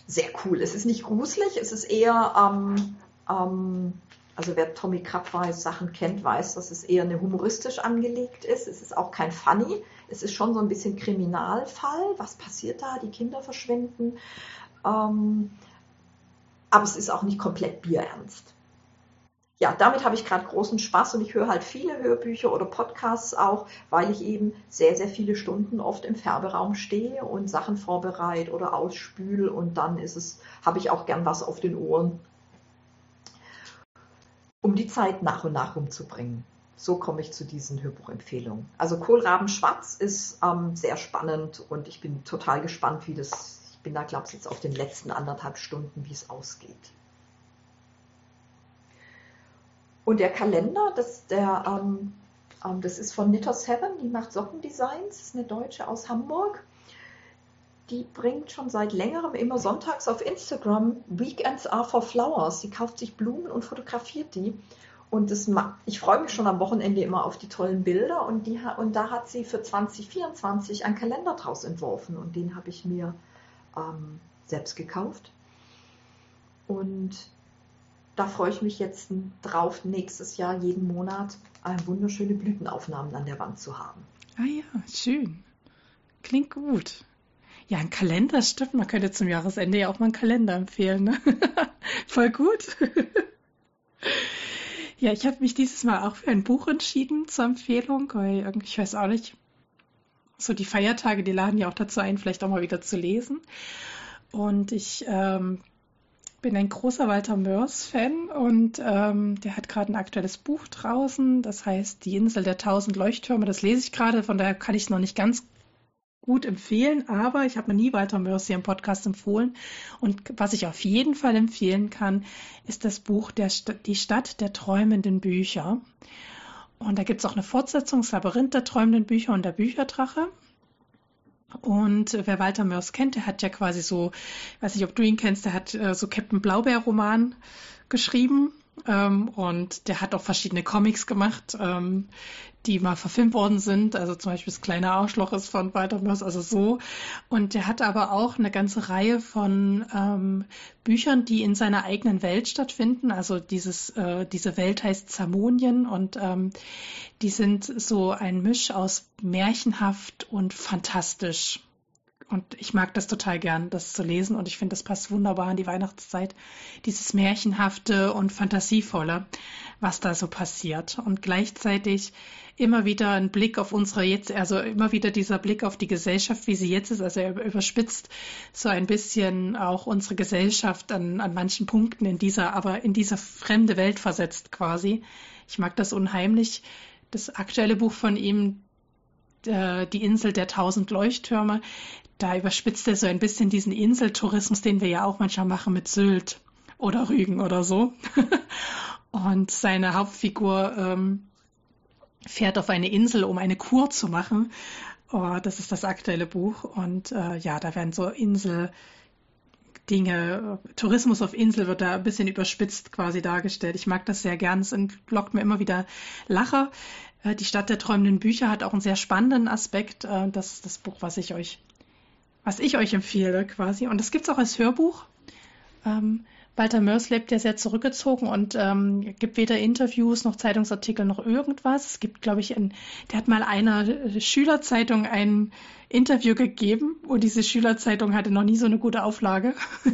sehr cool. Es ist nicht gruselig, es ist eher, ähm, ähm, also wer Tommy Krabweis Sachen kennt, weiß, dass es eher eine humoristisch angelegt ist. Es ist auch kein Funny. Es ist schon so ein bisschen Kriminalfall. Was passiert da? Die Kinder verschwinden. Ähm, aber es ist auch nicht komplett bierernst ja, damit habe ich gerade großen Spaß und ich höre halt viele Hörbücher oder Podcasts auch, weil ich eben sehr, sehr viele Stunden oft im Färberaum stehe und Sachen vorbereite oder ausspüle und dann ist es, habe ich auch gern was auf den Ohren, um die Zeit nach und nach rumzubringen. So komme ich zu diesen Hörbuchempfehlungen. Also Kohlraben Schwarz ist ähm, sehr spannend und ich bin total gespannt, wie das, ich bin da, glaube ich, jetzt auf den letzten anderthalb Stunden, wie es ausgeht. Und der Kalender, das, der, ähm, ähm, das ist von Knitter Seven, die macht Sockendesigns, ist eine Deutsche aus Hamburg. Die bringt schon seit längerem immer sonntags auf Instagram Weekends are for Flowers. Sie kauft sich Blumen und fotografiert die. Und das, ich freue mich schon am Wochenende immer auf die tollen Bilder. Und, die, und da hat sie für 2024 einen Kalender draus entworfen. Und den habe ich mir ähm, selbst gekauft. Und da freue ich mich jetzt drauf, nächstes Jahr jeden Monat wunderschöne Blütenaufnahmen an der Wand zu haben. Ah ja, schön. Klingt gut. Ja, ein Kalender, stimmt. Man könnte zum Jahresende ja auch mal einen Kalender empfehlen. Ne? Voll gut. ja, ich habe mich dieses Mal auch für ein Buch entschieden zur Empfehlung, weil ich weiß auch nicht, so die Feiertage, die laden ja auch dazu ein, vielleicht auch mal wieder zu lesen. Und ich ähm, bin ein großer Walter Mörs-Fan und ähm, der hat gerade ein aktuelles Buch draußen, das heißt Die Insel der tausend Leuchttürme. Das lese ich gerade, von daher kann ich es noch nicht ganz gut empfehlen, aber ich habe mir nie Walter Mörs hier im Podcast empfohlen. Und was ich auf jeden Fall empfehlen kann, ist das Buch der St Die Stadt der träumenden Bücher. Und da gibt es auch eine Fortsetzung, das Labyrinth der träumenden Bücher und der Bücherdrache. Und wer Walter Mörs kennt, der hat ja quasi so, weiß nicht, ob du ihn kennst, der hat äh, so Captain Blaubeer-Roman geschrieben. Ähm, und der hat auch verschiedene Comics gemacht, ähm, die mal verfilmt worden sind. Also zum Beispiel das kleine Arschloch ist von Walter Mörs, also so. Und der hat aber auch eine ganze Reihe von ähm, Büchern, die in seiner eigenen Welt stattfinden. Also dieses, äh, diese Welt heißt Zamonien und ähm, die sind so ein Misch aus märchenhaft und fantastisch. Und ich mag das total gern, das zu lesen. Und ich finde, das passt wunderbar in die Weihnachtszeit. Dieses Märchenhafte und Fantasievolle, was da so passiert. Und gleichzeitig immer wieder ein Blick auf unsere jetzt, also immer wieder dieser Blick auf die Gesellschaft, wie sie jetzt ist. Also er überspitzt so ein bisschen auch unsere Gesellschaft an, an manchen Punkten in dieser, aber in dieser fremde Welt versetzt quasi. Ich mag das unheimlich. Das aktuelle Buch von ihm, äh, die Insel der tausend Leuchttürme, da überspitzt er so ein bisschen diesen Inseltourismus, den wir ja auch manchmal machen mit Sylt oder Rügen oder so. Und seine Hauptfigur ähm, fährt auf eine Insel, um eine Kur zu machen. Oh, das ist das aktuelle Buch. Und äh, ja, da werden so Insel, Dinge. Tourismus auf Insel wird da ein bisschen überspitzt quasi dargestellt. Ich mag das sehr gern. Es lockt mir immer wieder Lacher. Äh, die Stadt der träumenden Bücher hat auch einen sehr spannenden Aspekt. Äh, das ist das Buch, was ich euch, was ich euch empfehle quasi. Und das gibt es auch als Hörbuch. Ähm, Walter Mörs lebt ja sehr zurückgezogen und ähm, gibt weder Interviews noch Zeitungsartikel noch irgendwas. Es gibt, glaube ich, ein, der hat mal einer Schülerzeitung ein Interview gegeben und diese Schülerzeitung hatte noch nie so eine gute Auflage.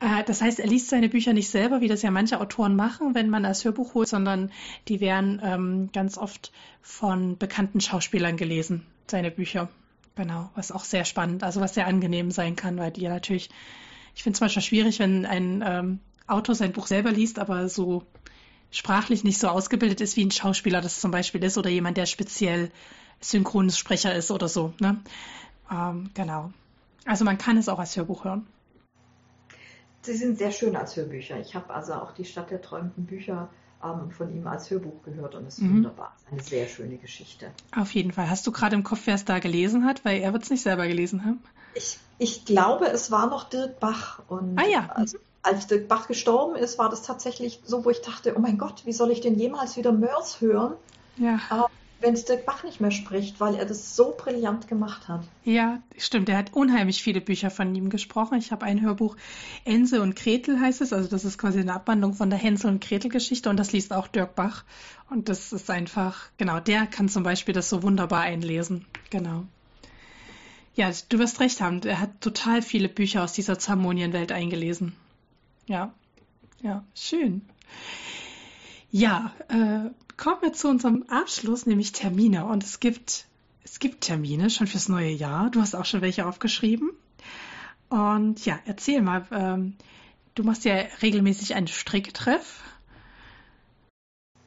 Äh, das heißt, er liest seine Bücher nicht selber, wie das ja manche Autoren machen, wenn man als Hörbuch holt, sondern die werden ähm, ganz oft von bekannten Schauspielern gelesen, seine Bücher. Genau, was auch sehr spannend, also was sehr angenehm sein kann, weil die ja natürlich ich finde es manchmal schwierig, wenn ein ähm, Autor sein Buch selber liest, aber so sprachlich nicht so ausgebildet ist, wie ein Schauspieler das zum Beispiel ist oder jemand, der speziell Synchronsprecher ist oder so. Ne? Ähm, genau. Also man kann es auch als Hörbuch hören. Sie sind sehr schön als Hörbücher. Ich habe also auch die Stadt der träumenden Bücher ähm, von ihm als Hörbuch gehört und es ist mhm. wunderbar. Es ist eine sehr schöne Geschichte. Auf jeden Fall. Hast du gerade im Kopf, wer es da gelesen hat? Weil er wird es nicht selber gelesen haben. Ich, ich glaube, es war noch Dirk Bach. Und ah ja. Als, als Dirk Bach gestorben ist, war das tatsächlich so, wo ich dachte, oh mein Gott, wie soll ich denn jemals wieder Mörs hören? Ja. Ähm, wenn es Dirk Bach nicht mehr spricht, weil er das so brillant gemacht hat. Ja, stimmt. Er hat unheimlich viele Bücher von ihm gesprochen. Ich habe ein Hörbuch, Ense und Gretel heißt es. Also das ist quasi eine Abwandlung von der Hänsel und Gretel Geschichte und das liest auch Dirk Bach. Und das ist einfach, genau, der kann zum Beispiel das so wunderbar einlesen. Genau. Ja, du wirst recht haben. Er hat total viele Bücher aus dieser Zermonienwelt eingelesen. Ja, ja, schön. Ja, äh, kommen wir zu unserem Abschluss, nämlich Termine. Und es gibt, es gibt Termine schon fürs neue Jahr. Du hast auch schon welche aufgeschrieben. Und ja, erzähl mal, ähm, du machst ja regelmäßig einen Stricktreff.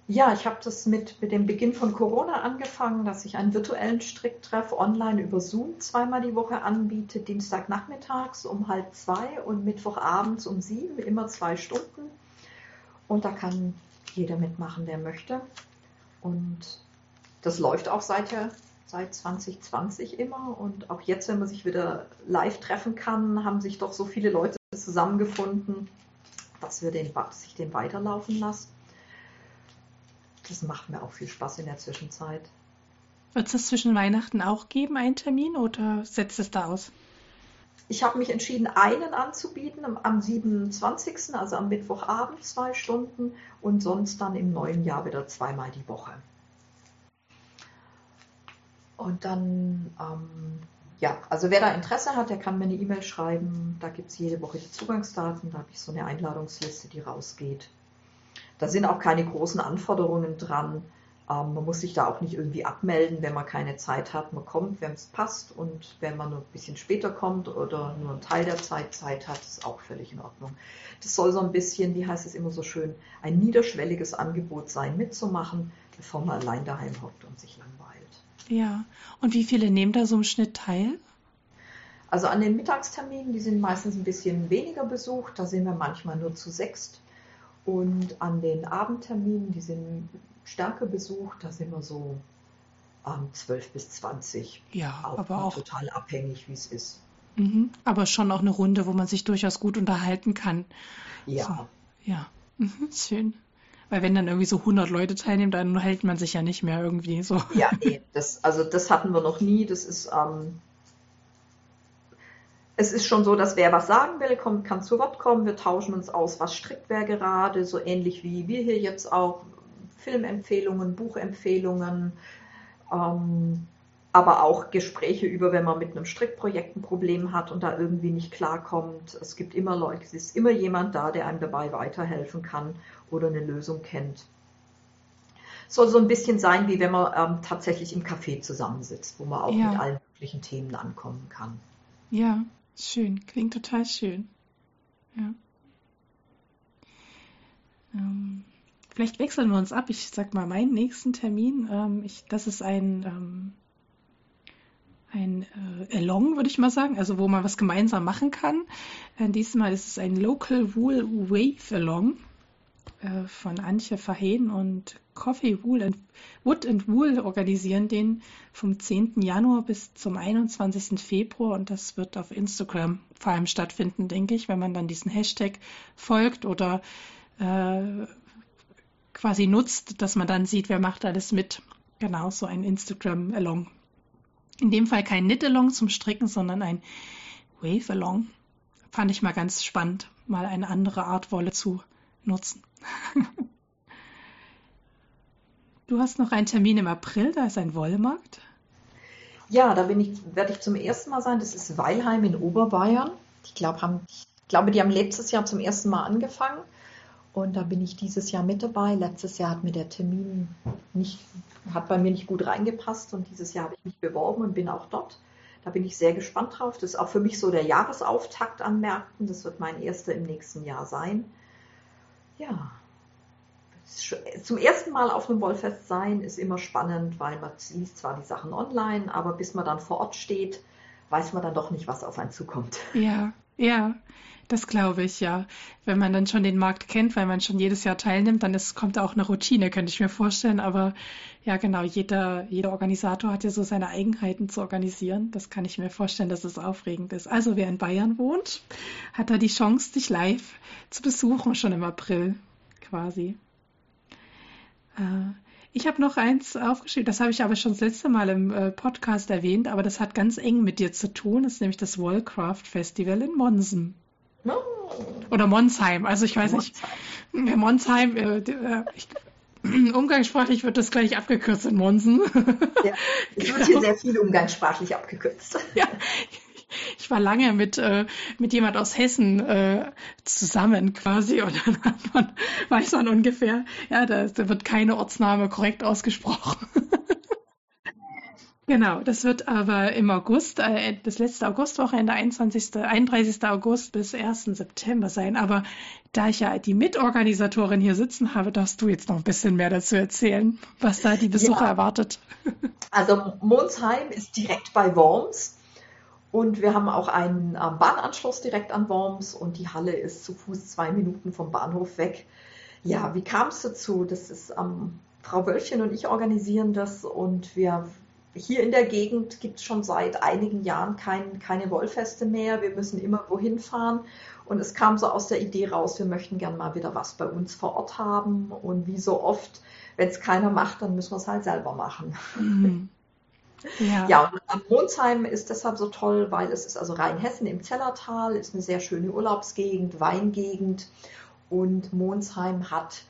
Ja, ich habe das mit, mit dem Beginn von Corona angefangen, dass ich einen virtuellen Stricktreff online über Zoom zweimal die Woche anbiete, Dienstagnachmittags um halb zwei und Mittwochabends um sieben, immer zwei Stunden. Und da kann jeder mitmachen, der möchte. Und das läuft auch seit, seit 2020 immer. Und auch jetzt, wenn man sich wieder live treffen kann, haben sich doch so viele Leute zusammengefunden, dass wir den, dass den weiterlaufen lasse das macht mir auch viel Spaß in der Zwischenzeit. Wird es zwischen Weihnachten auch geben, einen Termin, oder setzt es da aus? Ich habe mich entschieden, einen anzubieten am 27., also am Mittwochabend zwei Stunden und sonst dann im neuen Jahr wieder zweimal die Woche. Und dann, ähm, ja, also wer da Interesse hat, der kann mir eine E-Mail schreiben. Da gibt es jede Woche die Zugangsdaten. Da habe ich so eine Einladungsliste, die rausgeht. Da sind auch keine großen Anforderungen dran. Ähm, man muss sich da auch nicht irgendwie abmelden, wenn man keine Zeit hat. Man kommt, wenn es passt und wenn man nur ein bisschen später kommt oder nur einen Teil der Zeit Zeit hat, ist auch völlig in Ordnung. Das soll so ein bisschen, wie heißt es immer so schön, ein niederschwelliges Angebot sein, mitzumachen, bevor man allein daheim hockt und sich langweilt. Ja, und wie viele nehmen da so im Schnitt teil? Also an den Mittagsterminen, die sind meistens ein bisschen weniger besucht, da sind wir manchmal nur zu sechst. Und an den Abendterminen, die sind stärker besucht, da sind wir so ähm, 12 bis 20. Ja, auch aber auch total abhängig, wie es ist. Mhm, aber schon auch eine Runde, wo man sich durchaus gut unterhalten kann. Ja. So, ja, mhm, schön. Weil wenn dann irgendwie so 100 Leute teilnehmen, dann hält man sich ja nicht mehr irgendwie so. Ja, nee, das, also das hatten wir noch nie. Das ist ähm, es ist schon so, dass wer was sagen will, kommt, kann zu Wort kommen. Wir tauschen uns aus, was strickt wer gerade, so ähnlich wie wir hier jetzt auch. Filmempfehlungen, Buchempfehlungen, ähm, aber auch Gespräche über, wenn man mit einem Strickprojekt ein Problem hat und da irgendwie nicht klarkommt. Es gibt immer Leute, es ist immer jemand da, der einem dabei weiterhelfen kann oder eine Lösung kennt. Soll so ein bisschen sein, wie wenn man ähm, tatsächlich im Café zusammensitzt, wo man auch ja. mit allen möglichen Themen ankommen kann. Ja, Schön, klingt total schön. Ja. Ähm, vielleicht wechseln wir uns ab. Ich sag mal meinen nächsten Termin. Ähm, ich, das ist ein, ähm, ein äh, Along, würde ich mal sagen, also wo man was gemeinsam machen kann. Äh, diesmal ist es ein Local Wool Wave Along. äh, von Antje Verheen und Coffee Wool and, Wood and Wool organisieren den vom 10. Januar bis zum 21. Februar und das wird auf Instagram vor allem stattfinden, denke ich, wenn man dann diesen Hashtag folgt oder äh, quasi nutzt, dass man dann sieht, wer macht alles mit. Genau, so ein Instagram-Along. In dem Fall kein Knit-Along zum Stricken, sondern ein Wave-Along. Fand ich mal ganz spannend, mal eine andere Art Wolle zu nutzen. du hast noch einen Termin im April, da ist ein Wollmarkt. Ja, da ich, werde ich zum ersten Mal sein. Das ist Weilheim in Oberbayern. Ich, glaub, haben, ich glaube, die haben letztes Jahr zum ersten Mal angefangen. Und da bin ich dieses Jahr mit dabei. Letztes Jahr hat mir der Termin nicht, hat bei mir nicht gut reingepasst und dieses Jahr habe ich mich beworben und bin auch dort. Da bin ich sehr gespannt drauf. Das ist auch für mich so der Jahresauftakt an Märkten. Das wird mein erster im nächsten Jahr sein. Ja, zum ersten Mal auf einem Wollfest sein ist immer spannend, weil man liest zwar die Sachen online, aber bis man dann vor Ort steht, weiß man dann doch nicht, was auf einen zukommt. Ja, ja. Das glaube ich, ja. Wenn man dann schon den Markt kennt, weil man schon jedes Jahr teilnimmt, dann ist, kommt auch eine Routine, könnte ich mir vorstellen. Aber ja, genau, jeder, jeder Organisator hat ja so seine Eigenheiten zu organisieren. Das kann ich mir vorstellen, dass es aufregend ist. Also wer in Bayern wohnt, hat da die Chance, dich live zu besuchen, schon im April quasi. Äh, ich habe noch eins aufgeschrieben, das habe ich aber schon das letzte Mal im äh, Podcast erwähnt, aber das hat ganz eng mit dir zu tun. Das ist nämlich das Wallcraft Festival in Monsen. Oder Monsheim, also ich weiß Monsheim. nicht. Monsheim, äh, äh, ich, umgangssprachlich wird das gleich abgekürzt in Monsen. Ja, es wird genau. hier sehr viel umgangssprachlich abgekürzt. Ja, ich war lange mit, äh, mit jemand aus Hessen äh, zusammen quasi und dann man, weiß man ungefähr, ja, da, da wird keine Ortsname korrekt ausgesprochen. Genau, das wird aber im August, äh, das letzte Augustwochenende, 21., 31. August bis 1. September sein. Aber da ich ja die Mitorganisatorin hier sitzen habe, darfst du jetzt noch ein bisschen mehr dazu erzählen, was da die Besucher ja. erwartet. Also Monsheim ist direkt bei Worms. Und wir haben auch einen äh, Bahnanschluss direkt an Worms und die Halle ist zu Fuß zwei Minuten vom Bahnhof weg. Ja, wie kam es dazu? Das ist ähm, Frau Wölchen und ich organisieren das und wir hier in der Gegend gibt es schon seit einigen Jahren kein, keine Wollfeste mehr. Wir müssen immer wohin fahren. Und es kam so aus der Idee raus, wir möchten gern mal wieder was bei uns vor Ort haben. Und wie so oft, wenn es keiner macht, dann müssen wir es halt selber machen. Mhm. Ja. ja, und Monsheim ist deshalb so toll, weil es ist also Rheinhessen im Zellertal, ist eine sehr schöne Urlaubsgegend, Weingegend. Und Monsheim hat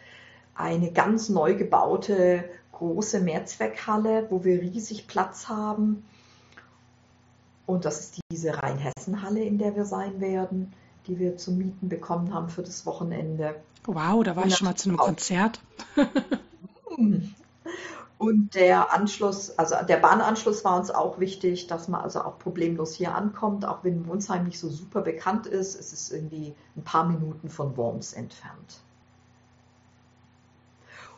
eine ganz neu gebaute große Mehrzweckhalle, wo wir riesig Platz haben. Und das ist diese Rheinhessen-Halle, in der wir sein werden, die wir zum Mieten bekommen haben für das Wochenende. Wow, da war ich schon mal zu einem Konzert. Und der Anschluss, also der Bahnanschluss war uns auch wichtig, dass man also auch problemlos hier ankommt, auch wenn Wunsheim nicht so super bekannt ist. Es ist irgendwie ein paar Minuten von Worms entfernt.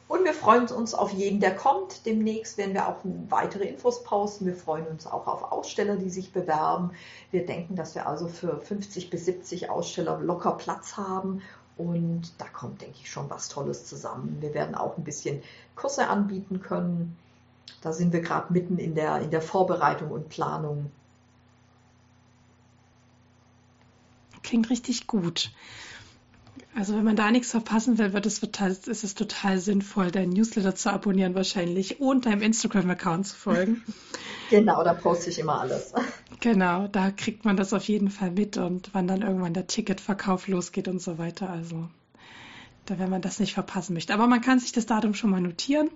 Und wir freuen uns auf jeden, der kommt. Demnächst werden wir auch weitere Infos posten. Wir freuen uns auch auf Aussteller, die sich bewerben. Wir denken, dass wir also für 50 bis 70 Aussteller locker Platz haben. Und da kommt, denke ich, schon was Tolles zusammen. Wir werden auch ein bisschen Kurse anbieten können. Da sind wir gerade mitten in der, in der Vorbereitung und Planung. Klingt richtig gut. Also wenn man da nichts verpassen will, wird es total, ist es total sinnvoll, deinen Newsletter zu abonnieren wahrscheinlich und deinem Instagram-Account zu folgen. Genau, da poste ich immer alles. Genau, da kriegt man das auf jeden Fall mit und wann dann irgendwann der Ticketverkauf losgeht und so weiter. Also da, wenn man das nicht verpassen möchte. Aber man kann sich das Datum schon mal notieren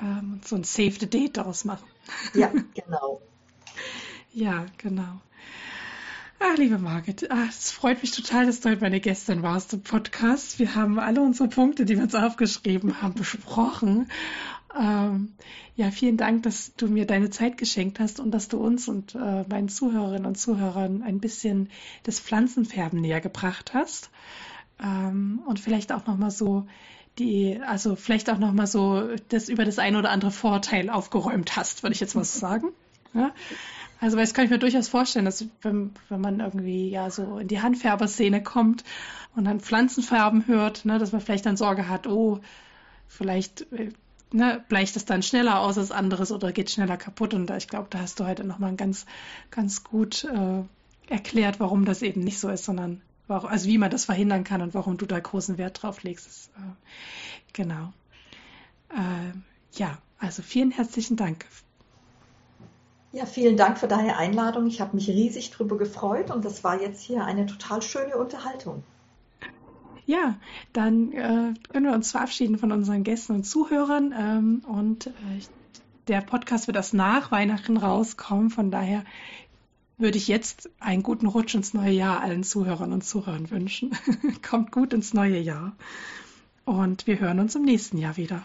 ähm, und so ein Save the Date daraus machen. Ja, genau. ja, genau. Ach, liebe Margit, es freut mich total, dass du heute meine Gästin warst im Podcast. Wir haben alle unsere Punkte, die wir uns aufgeschrieben haben, besprochen. Ähm, ja, vielen Dank, dass du mir deine Zeit geschenkt hast und dass du uns und äh, meinen Zuhörerinnen und Zuhörern ein bisschen das Pflanzenfärben näher gebracht hast. Ähm, und vielleicht auch nochmal so die, also vielleicht auch nochmal so das über das ein oder andere Vorteil aufgeräumt hast, würde ich jetzt mal so sagen. Ja? Also, das kann ich mir durchaus vorstellen, dass wenn, wenn man irgendwie ja so in die Handfärberszene kommt und dann Pflanzenfarben hört, ne, dass man vielleicht dann Sorge hat, oh, vielleicht äh, ne, bleicht es dann schneller aus als anderes oder geht schneller kaputt. Und ich glaube, da hast du heute nochmal ganz, ganz gut äh, erklärt, warum das eben nicht so ist, sondern warum, also wie man das verhindern kann und warum du da großen Wert drauf legst. Das, äh, genau. Äh, ja, also vielen herzlichen Dank ja, vielen Dank für deine Einladung. Ich habe mich riesig drüber gefreut und das war jetzt hier eine total schöne Unterhaltung. Ja, dann äh, können wir uns verabschieden von unseren Gästen und Zuhörern. Ähm, und äh, der Podcast wird erst nach Weihnachten rauskommen. Von daher würde ich jetzt einen guten Rutsch ins neue Jahr allen Zuhörern und Zuhörern wünschen. Kommt gut ins neue Jahr. Und wir hören uns im nächsten Jahr wieder.